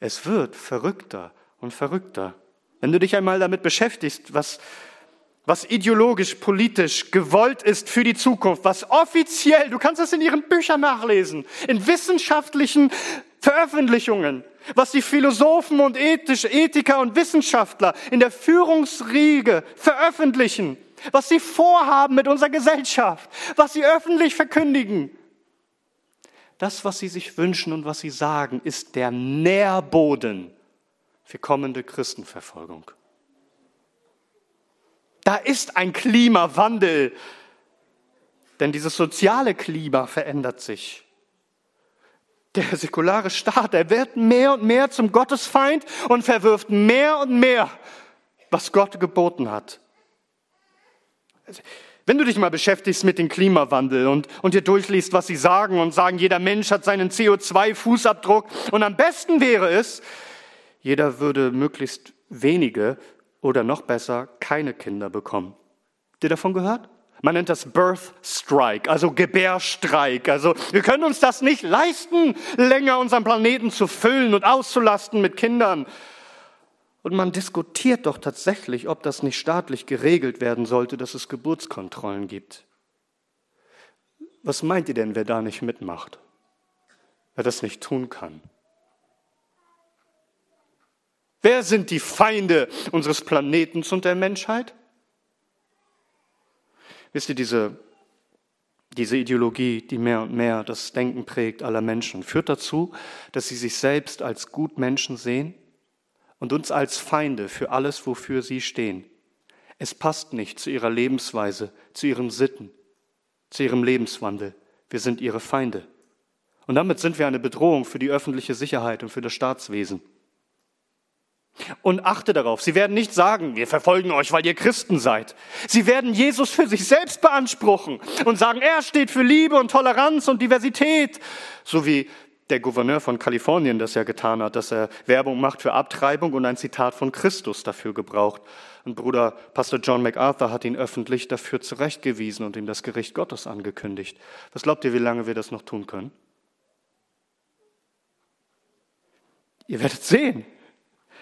Speaker 1: es wird verrückter und verrückter. Wenn du dich einmal damit beschäftigst, was, was ideologisch, politisch gewollt ist für die Zukunft, was offiziell, du kannst es in ihren Büchern nachlesen, in wissenschaftlichen Veröffentlichungen, was die Philosophen und Ethisch, Ethiker und Wissenschaftler in der Führungsriege veröffentlichen, was sie vorhaben mit unserer Gesellschaft, was sie öffentlich verkündigen. Das, was sie sich wünschen und was sie sagen, ist der Nährboden für kommende Christenverfolgung. Da ist ein Klimawandel, denn dieses soziale Klima verändert sich. Der säkulare Staat, er wird mehr und mehr zum Gottesfeind und verwirft mehr und mehr, was Gott geboten hat. Wenn du dich mal beschäftigst mit dem Klimawandel und, und dir durchliest, was sie sagen und sagen, jeder Mensch hat seinen CO2-Fußabdruck und am besten wäre es, jeder würde möglichst wenige oder noch besser keine Kinder bekommen. Habt ihr davon gehört? Man nennt das Birth Strike, also Gebärstreik. Also wir können uns das nicht leisten, länger unseren Planeten zu füllen und auszulasten mit Kindern. Und man diskutiert doch tatsächlich, ob das nicht staatlich geregelt werden sollte, dass es Geburtskontrollen gibt. Was meint ihr denn, wer da nicht mitmacht? Wer das nicht tun kann? Wer sind die Feinde unseres Planetens und der Menschheit? Wisst ihr, diese, diese Ideologie, die mehr und mehr das Denken prägt aller Menschen, führt dazu, dass sie sich selbst als Gutmenschen sehen und uns als Feinde für alles, wofür sie stehen. Es passt nicht zu ihrer Lebensweise, zu ihren Sitten, zu ihrem Lebenswandel. Wir sind ihre Feinde. Und damit sind wir eine Bedrohung für die öffentliche Sicherheit und für das Staatswesen. Und achte darauf, sie werden nicht sagen, wir verfolgen euch, weil ihr Christen seid. Sie werden Jesus für sich selbst beanspruchen und sagen, er steht für Liebe und Toleranz und Diversität, so wie der Gouverneur von Kalifornien das ja getan hat, dass er Werbung macht für Abtreibung und ein Zitat von Christus dafür gebraucht. Und Bruder Pastor John MacArthur hat ihn öffentlich dafür zurechtgewiesen und ihm das Gericht Gottes angekündigt. Was glaubt ihr, wie lange wir das noch tun können? Ihr werdet sehen.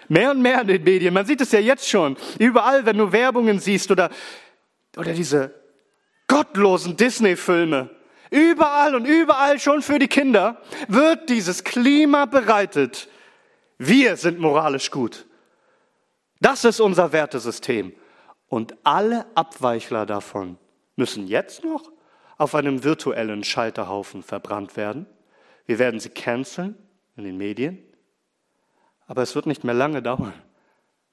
Speaker 1: Mehr und mehr in den Medien. Man sieht es ja jetzt schon. Überall, wenn du Werbungen siehst oder, oder diese gottlosen Disney-Filme. Überall und überall schon für die Kinder wird dieses Klima bereitet. Wir sind moralisch gut. Das ist unser Wertesystem. Und alle Abweichler davon müssen jetzt noch auf einem virtuellen Scheiterhaufen verbrannt werden. Wir werden sie canceln in den Medien. Aber es wird nicht mehr lange dauern.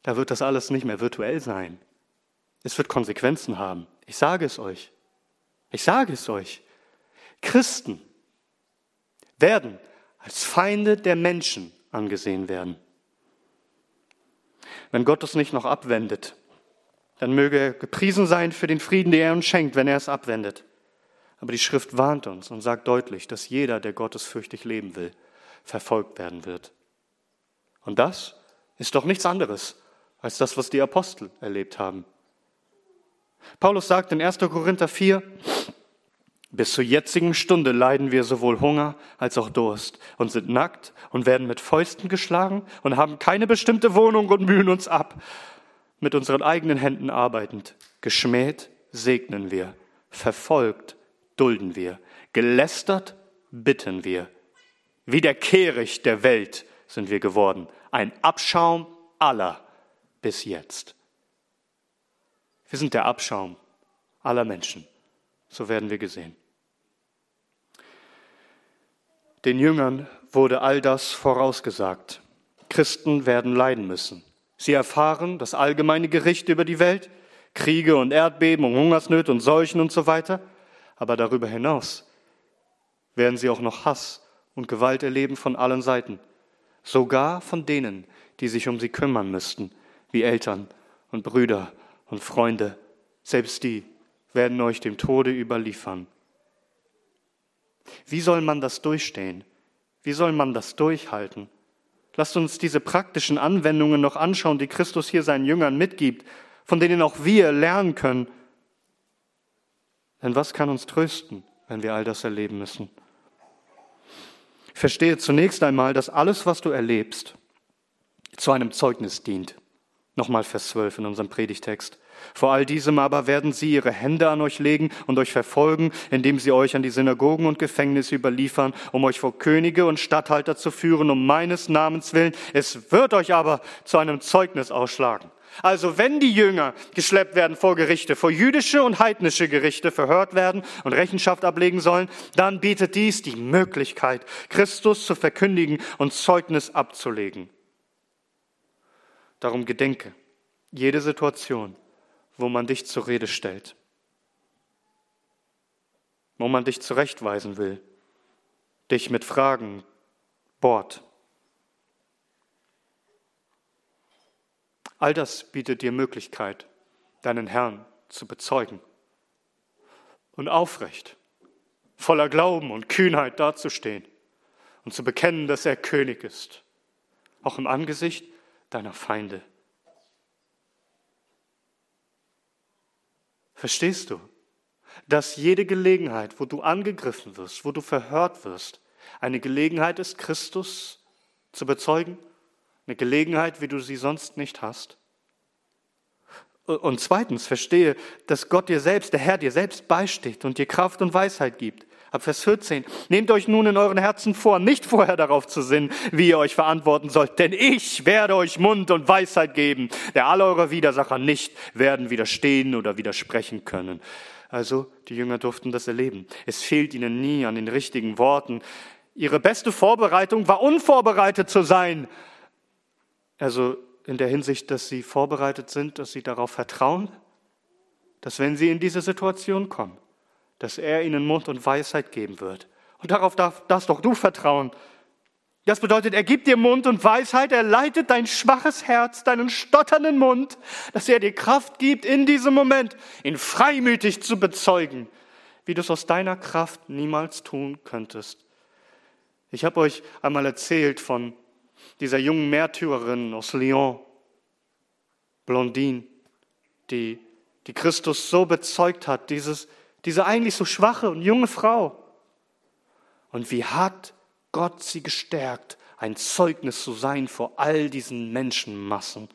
Speaker 1: Da wird das alles nicht mehr virtuell sein. Es wird Konsequenzen haben. Ich sage es euch. Ich sage es euch. Christen werden als Feinde der Menschen angesehen werden. Wenn Gott es nicht noch abwendet, dann möge er gepriesen sein für den Frieden, den er uns schenkt, wenn er es abwendet. Aber die Schrift warnt uns und sagt deutlich, dass jeder, der gottesfürchtig leben will, verfolgt werden wird. Und das ist doch nichts anderes als das, was die Apostel erlebt haben. Paulus sagt in 1. Korinther 4, bis zur jetzigen Stunde leiden wir sowohl Hunger als auch Durst und sind nackt und werden mit Fäusten geschlagen und haben keine bestimmte Wohnung und mühen uns ab, mit unseren eigenen Händen arbeitend. Geschmäht segnen wir, verfolgt dulden wir, gelästert bitten wir. Wie der Kehricht der Welt sind wir geworden. Ein Abschaum aller bis jetzt. Wir sind der Abschaum aller Menschen. So werden wir gesehen. Den Jüngern wurde all das vorausgesagt. Christen werden leiden müssen. Sie erfahren das allgemeine Gericht über die Welt, Kriege und Erdbeben und Hungersnöte und Seuchen und so weiter. Aber darüber hinaus werden sie auch noch Hass und Gewalt erleben von allen Seiten sogar von denen, die sich um sie kümmern müssten, wie Eltern und Brüder und Freunde. Selbst die werden euch dem Tode überliefern. Wie soll man das durchstehen? Wie soll man das durchhalten? Lasst uns diese praktischen Anwendungen noch anschauen, die Christus hier seinen Jüngern mitgibt, von denen auch wir lernen können. Denn was kann uns trösten, wenn wir all das erleben müssen? Verstehe zunächst einmal, dass alles, was du erlebst, zu einem Zeugnis dient. Nochmal Vers 12 in unserem Predigtext. Vor all diesem aber werden sie ihre Hände an euch legen und euch verfolgen, indem sie euch an die Synagogen und Gefängnisse überliefern, um euch vor Könige und Statthalter zu führen, um meines Namens willen. Es wird euch aber zu einem Zeugnis ausschlagen. Also wenn die Jünger geschleppt werden vor Gerichte, vor jüdische und heidnische Gerichte verhört werden und Rechenschaft ablegen sollen, dann bietet dies die Möglichkeit, Christus zu verkündigen und Zeugnis abzulegen. Darum gedenke, jede Situation, wo man dich zur Rede stellt, wo man dich zurechtweisen will, dich mit Fragen bohrt. All das bietet dir Möglichkeit, deinen Herrn zu bezeugen und aufrecht, voller Glauben und Kühnheit dazustehen und zu bekennen, dass er König ist, auch im Angesicht deiner Feinde. Verstehst du, dass jede Gelegenheit, wo du angegriffen wirst, wo du verhört wirst, eine Gelegenheit ist, Christus zu bezeugen? Eine Gelegenheit, wie du sie sonst nicht hast? Und zweitens, verstehe, dass Gott dir selbst, der Herr dir selbst beisteht und dir Kraft und Weisheit gibt. Ab Vers 14. Nehmt euch nun in euren Herzen vor, nicht vorher darauf zu sinnen, wie ihr euch verantworten sollt, denn ich werde euch Mund und Weisheit geben, der alle eure Widersacher nicht werden widerstehen oder widersprechen können. Also, die Jünger durften das erleben. Es fehlt ihnen nie an den richtigen Worten. Ihre beste Vorbereitung war unvorbereitet zu sein. Also in der Hinsicht, dass sie vorbereitet sind, dass sie darauf vertrauen, dass wenn sie in diese Situation kommen, dass er ihnen Mund und Weisheit geben wird. Und darauf darf, darfst doch du vertrauen. Das bedeutet, er gibt dir Mund und Weisheit, er leitet dein schwaches Herz, deinen stotternden Mund, dass er dir Kraft gibt, in diesem Moment ihn freimütig zu bezeugen, wie du es aus deiner Kraft niemals tun könntest. Ich habe euch einmal erzählt von dieser jungen Märtyrerin aus Lyon, Blondine, die, die Christus so bezeugt hat, dieses, diese eigentlich so schwache und junge Frau. Und wie hat Gott sie gestärkt, ein Zeugnis zu sein vor all diesen Menschenmassen.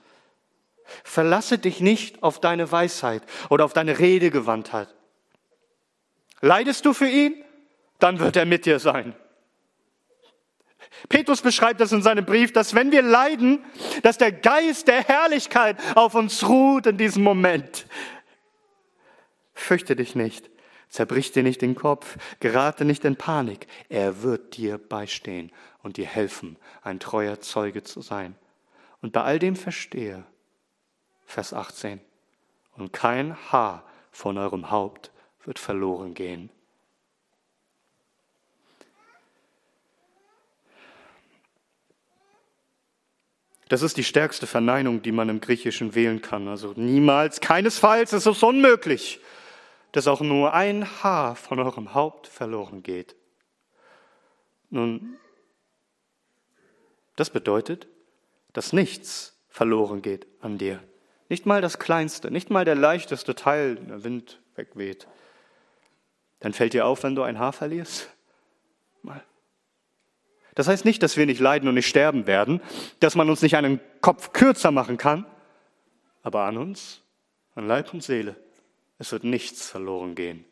Speaker 1: Verlasse dich nicht auf deine Weisheit oder auf deine Redegewandtheit. Leidest du für ihn? Dann wird er mit dir sein. Petrus beschreibt das in seinem Brief, dass wenn wir leiden, dass der Geist der Herrlichkeit auf uns ruht in diesem Moment. Fürchte dich nicht, zerbrich dir nicht den Kopf, gerate nicht in Panik. Er wird dir beistehen und dir helfen, ein treuer Zeuge zu sein. Und bei all dem verstehe, Vers 18, und kein Haar von eurem Haupt wird verloren gehen. Das ist die stärkste Verneinung, die man im Griechischen wählen kann. Also niemals, keinesfalls, es ist unmöglich, dass auch nur ein Haar von eurem Haupt verloren geht. Nun, das bedeutet, dass nichts verloren geht an dir. Nicht mal das kleinste, nicht mal der leichteste Teil, der Wind wegweht. Dann fällt dir auf, wenn du ein Haar verlierst? Mal. Das heißt nicht, dass wir nicht leiden und nicht sterben werden, dass man uns nicht einen Kopf kürzer machen kann, aber an uns, an Leib und Seele, es wird nichts verloren gehen.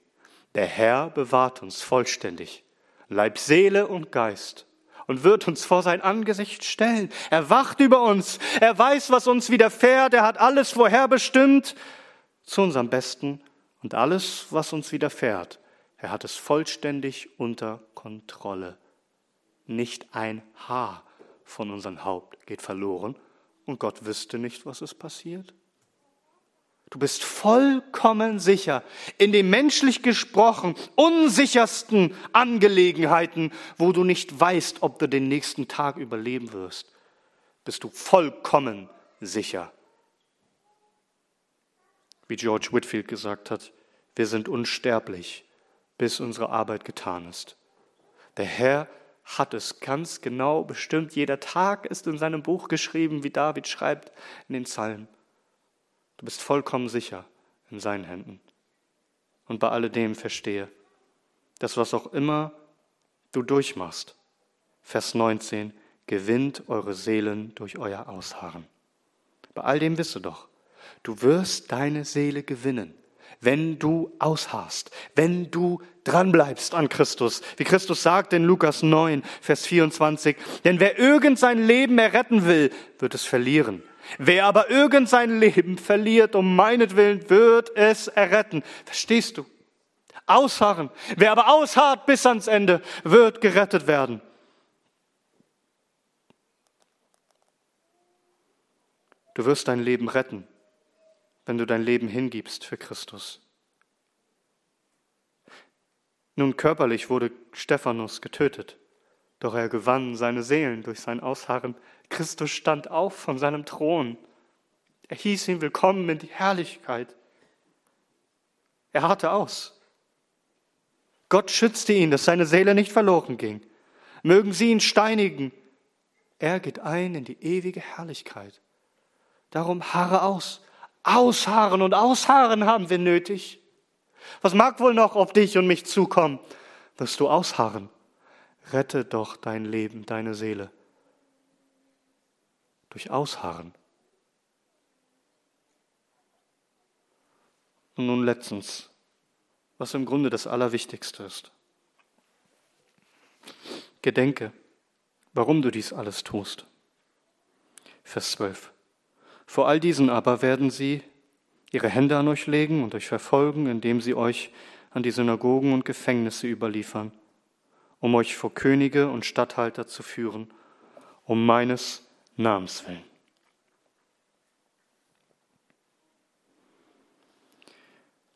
Speaker 1: Der Herr bewahrt uns vollständig, Leib, Seele und Geist und wird uns vor sein Angesicht stellen. Er wacht über uns, er weiß, was uns widerfährt, er hat alles vorherbestimmt zu unserem Besten und alles, was uns widerfährt, er hat es vollständig unter Kontrolle. Nicht ein Haar von unserem Haupt geht verloren und Gott wüsste nicht, was es passiert. Du bist vollkommen sicher in den menschlich gesprochen unsichersten Angelegenheiten, wo du nicht weißt, ob du den nächsten Tag überleben wirst, bist du vollkommen sicher. Wie George Whitfield gesagt hat, wir sind unsterblich, bis unsere Arbeit getan ist. Der Herr hat es ganz genau bestimmt. Jeder Tag ist in seinem Buch geschrieben, wie David schreibt in den Psalmen. Du bist vollkommen sicher in seinen Händen. Und bei alledem verstehe, dass was auch immer du durchmachst, Vers 19, gewinnt eure Seelen durch euer Ausharren. Bei all dem wisse doch, du wirst deine Seele gewinnen, wenn du ausharrst, wenn du dranbleibst an Christus. Wie Christus sagt in Lukas 9, Vers 24, denn wer irgend sein Leben erretten will, wird es verlieren. Wer aber irgend sein Leben verliert um meinetwillen, wird es erretten. Verstehst du? Ausharren. Wer aber ausharrt bis ans Ende, wird gerettet werden. Du wirst dein Leben retten, wenn du dein Leben hingibst für Christus. Nun körperlich wurde Stephanus getötet, doch er gewann seine Seelen durch sein Ausharren. Christus stand auf von seinem Thron. Er hieß ihn willkommen in die Herrlichkeit. Er harrte aus. Gott schützte ihn, dass seine Seele nicht verloren ging. Mögen sie ihn steinigen. Er geht ein in die ewige Herrlichkeit. Darum harre aus. Ausharren und ausharren haben wir nötig. Was mag wohl noch auf dich und mich zukommen? Wirst du ausharren? Rette doch dein Leben, deine Seele. Durch Ausharren. Und nun letztens, was im Grunde das Allerwichtigste ist. Gedenke, warum du dies alles tust. Vers 12. Vor all diesen aber werden sie ihre Hände an euch legen und euch verfolgen, indem sie euch an die Synagogen und Gefängnisse überliefern, um euch vor Könige und Statthalter zu führen, um meines Namens willen.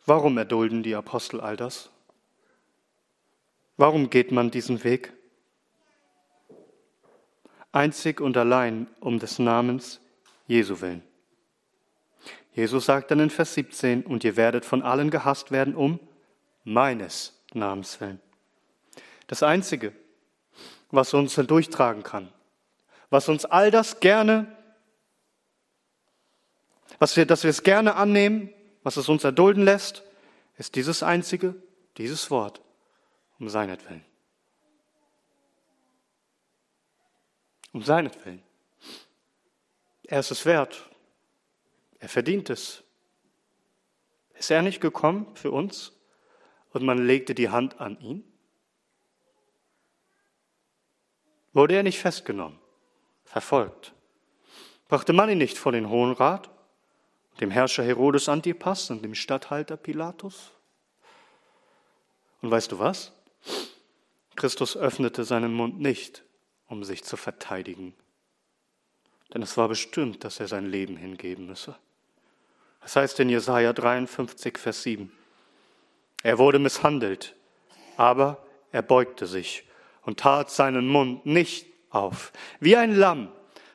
Speaker 1: Warum erdulden die Apostel all das? Warum geht man diesen Weg? Einzig und allein um des Namens Jesu willen. Jesus sagt dann in Vers 17, und ihr werdet von allen gehasst werden um meines Namens willen. Das Einzige, was uns durchtragen kann, was uns all das gerne, was wir, dass wir es gerne annehmen, was es uns erdulden lässt, ist dieses Einzige, dieses Wort, um seinetwillen. Um seinetwillen. Er ist es wert. Er verdient es. Ist er nicht gekommen für uns und man legte die Hand an ihn? Wurde er nicht festgenommen, verfolgt? Brachte man ihn nicht vor den Hohen Rat, dem Herrscher Herodes Antipas und dem Statthalter Pilatus? Und weißt du was? Christus öffnete seinen Mund nicht, um sich zu verteidigen denn es war bestimmt, dass er sein Leben hingeben müsse. Das heißt in Jesaja 53, Vers 7. Er wurde misshandelt, aber er beugte sich und tat seinen Mund nicht auf, wie ein Lamm,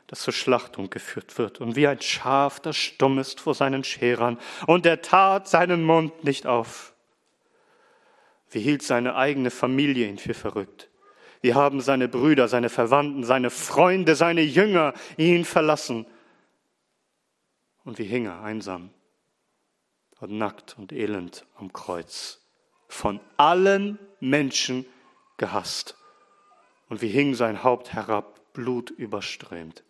Speaker 1: das zur Schlachtung geführt wird, und wie ein Schaf, das stumm ist vor seinen Scherern, und er tat seinen Mund nicht auf. Wie hielt seine eigene Familie ihn für verrückt? Wie haben seine Brüder, seine Verwandten, seine Freunde, seine Jünger ihn verlassen? Und wie hing er einsam und nackt und elend am Kreuz, von allen Menschen gehasst. Und wie hing sein Haupt herab, Blut überströmt.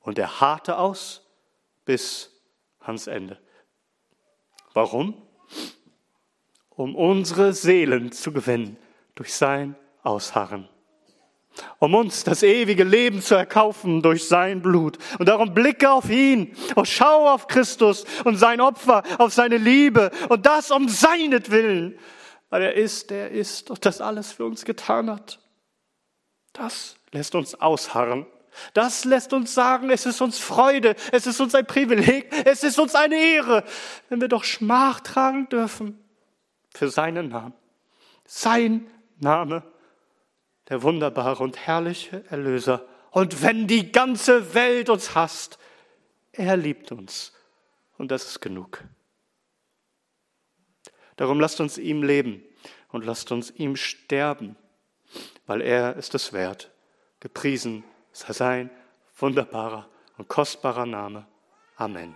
Speaker 1: Und er harrte aus bis ans Ende. Warum? Um unsere Seelen zu gewinnen durch sein Ausharren um uns das ewige Leben zu erkaufen durch sein Blut. Und darum blicke auf ihn und schau auf Christus und sein Opfer, auf seine Liebe und das um seinetwillen, weil er ist, der ist und das alles für uns getan hat. Das lässt uns ausharren. Das lässt uns sagen, es ist uns Freude, es ist uns ein Privileg, es ist uns eine Ehre, wenn wir doch Schmach tragen dürfen für seinen Namen. Sein Name der wunderbare und herrliche Erlöser. Und wenn die ganze Welt uns hasst, er liebt uns. Und das ist genug. Darum lasst uns ihm leben und lasst uns ihm sterben, weil er ist es wert. Gepriesen sei sein wunderbarer und kostbarer Name. Amen.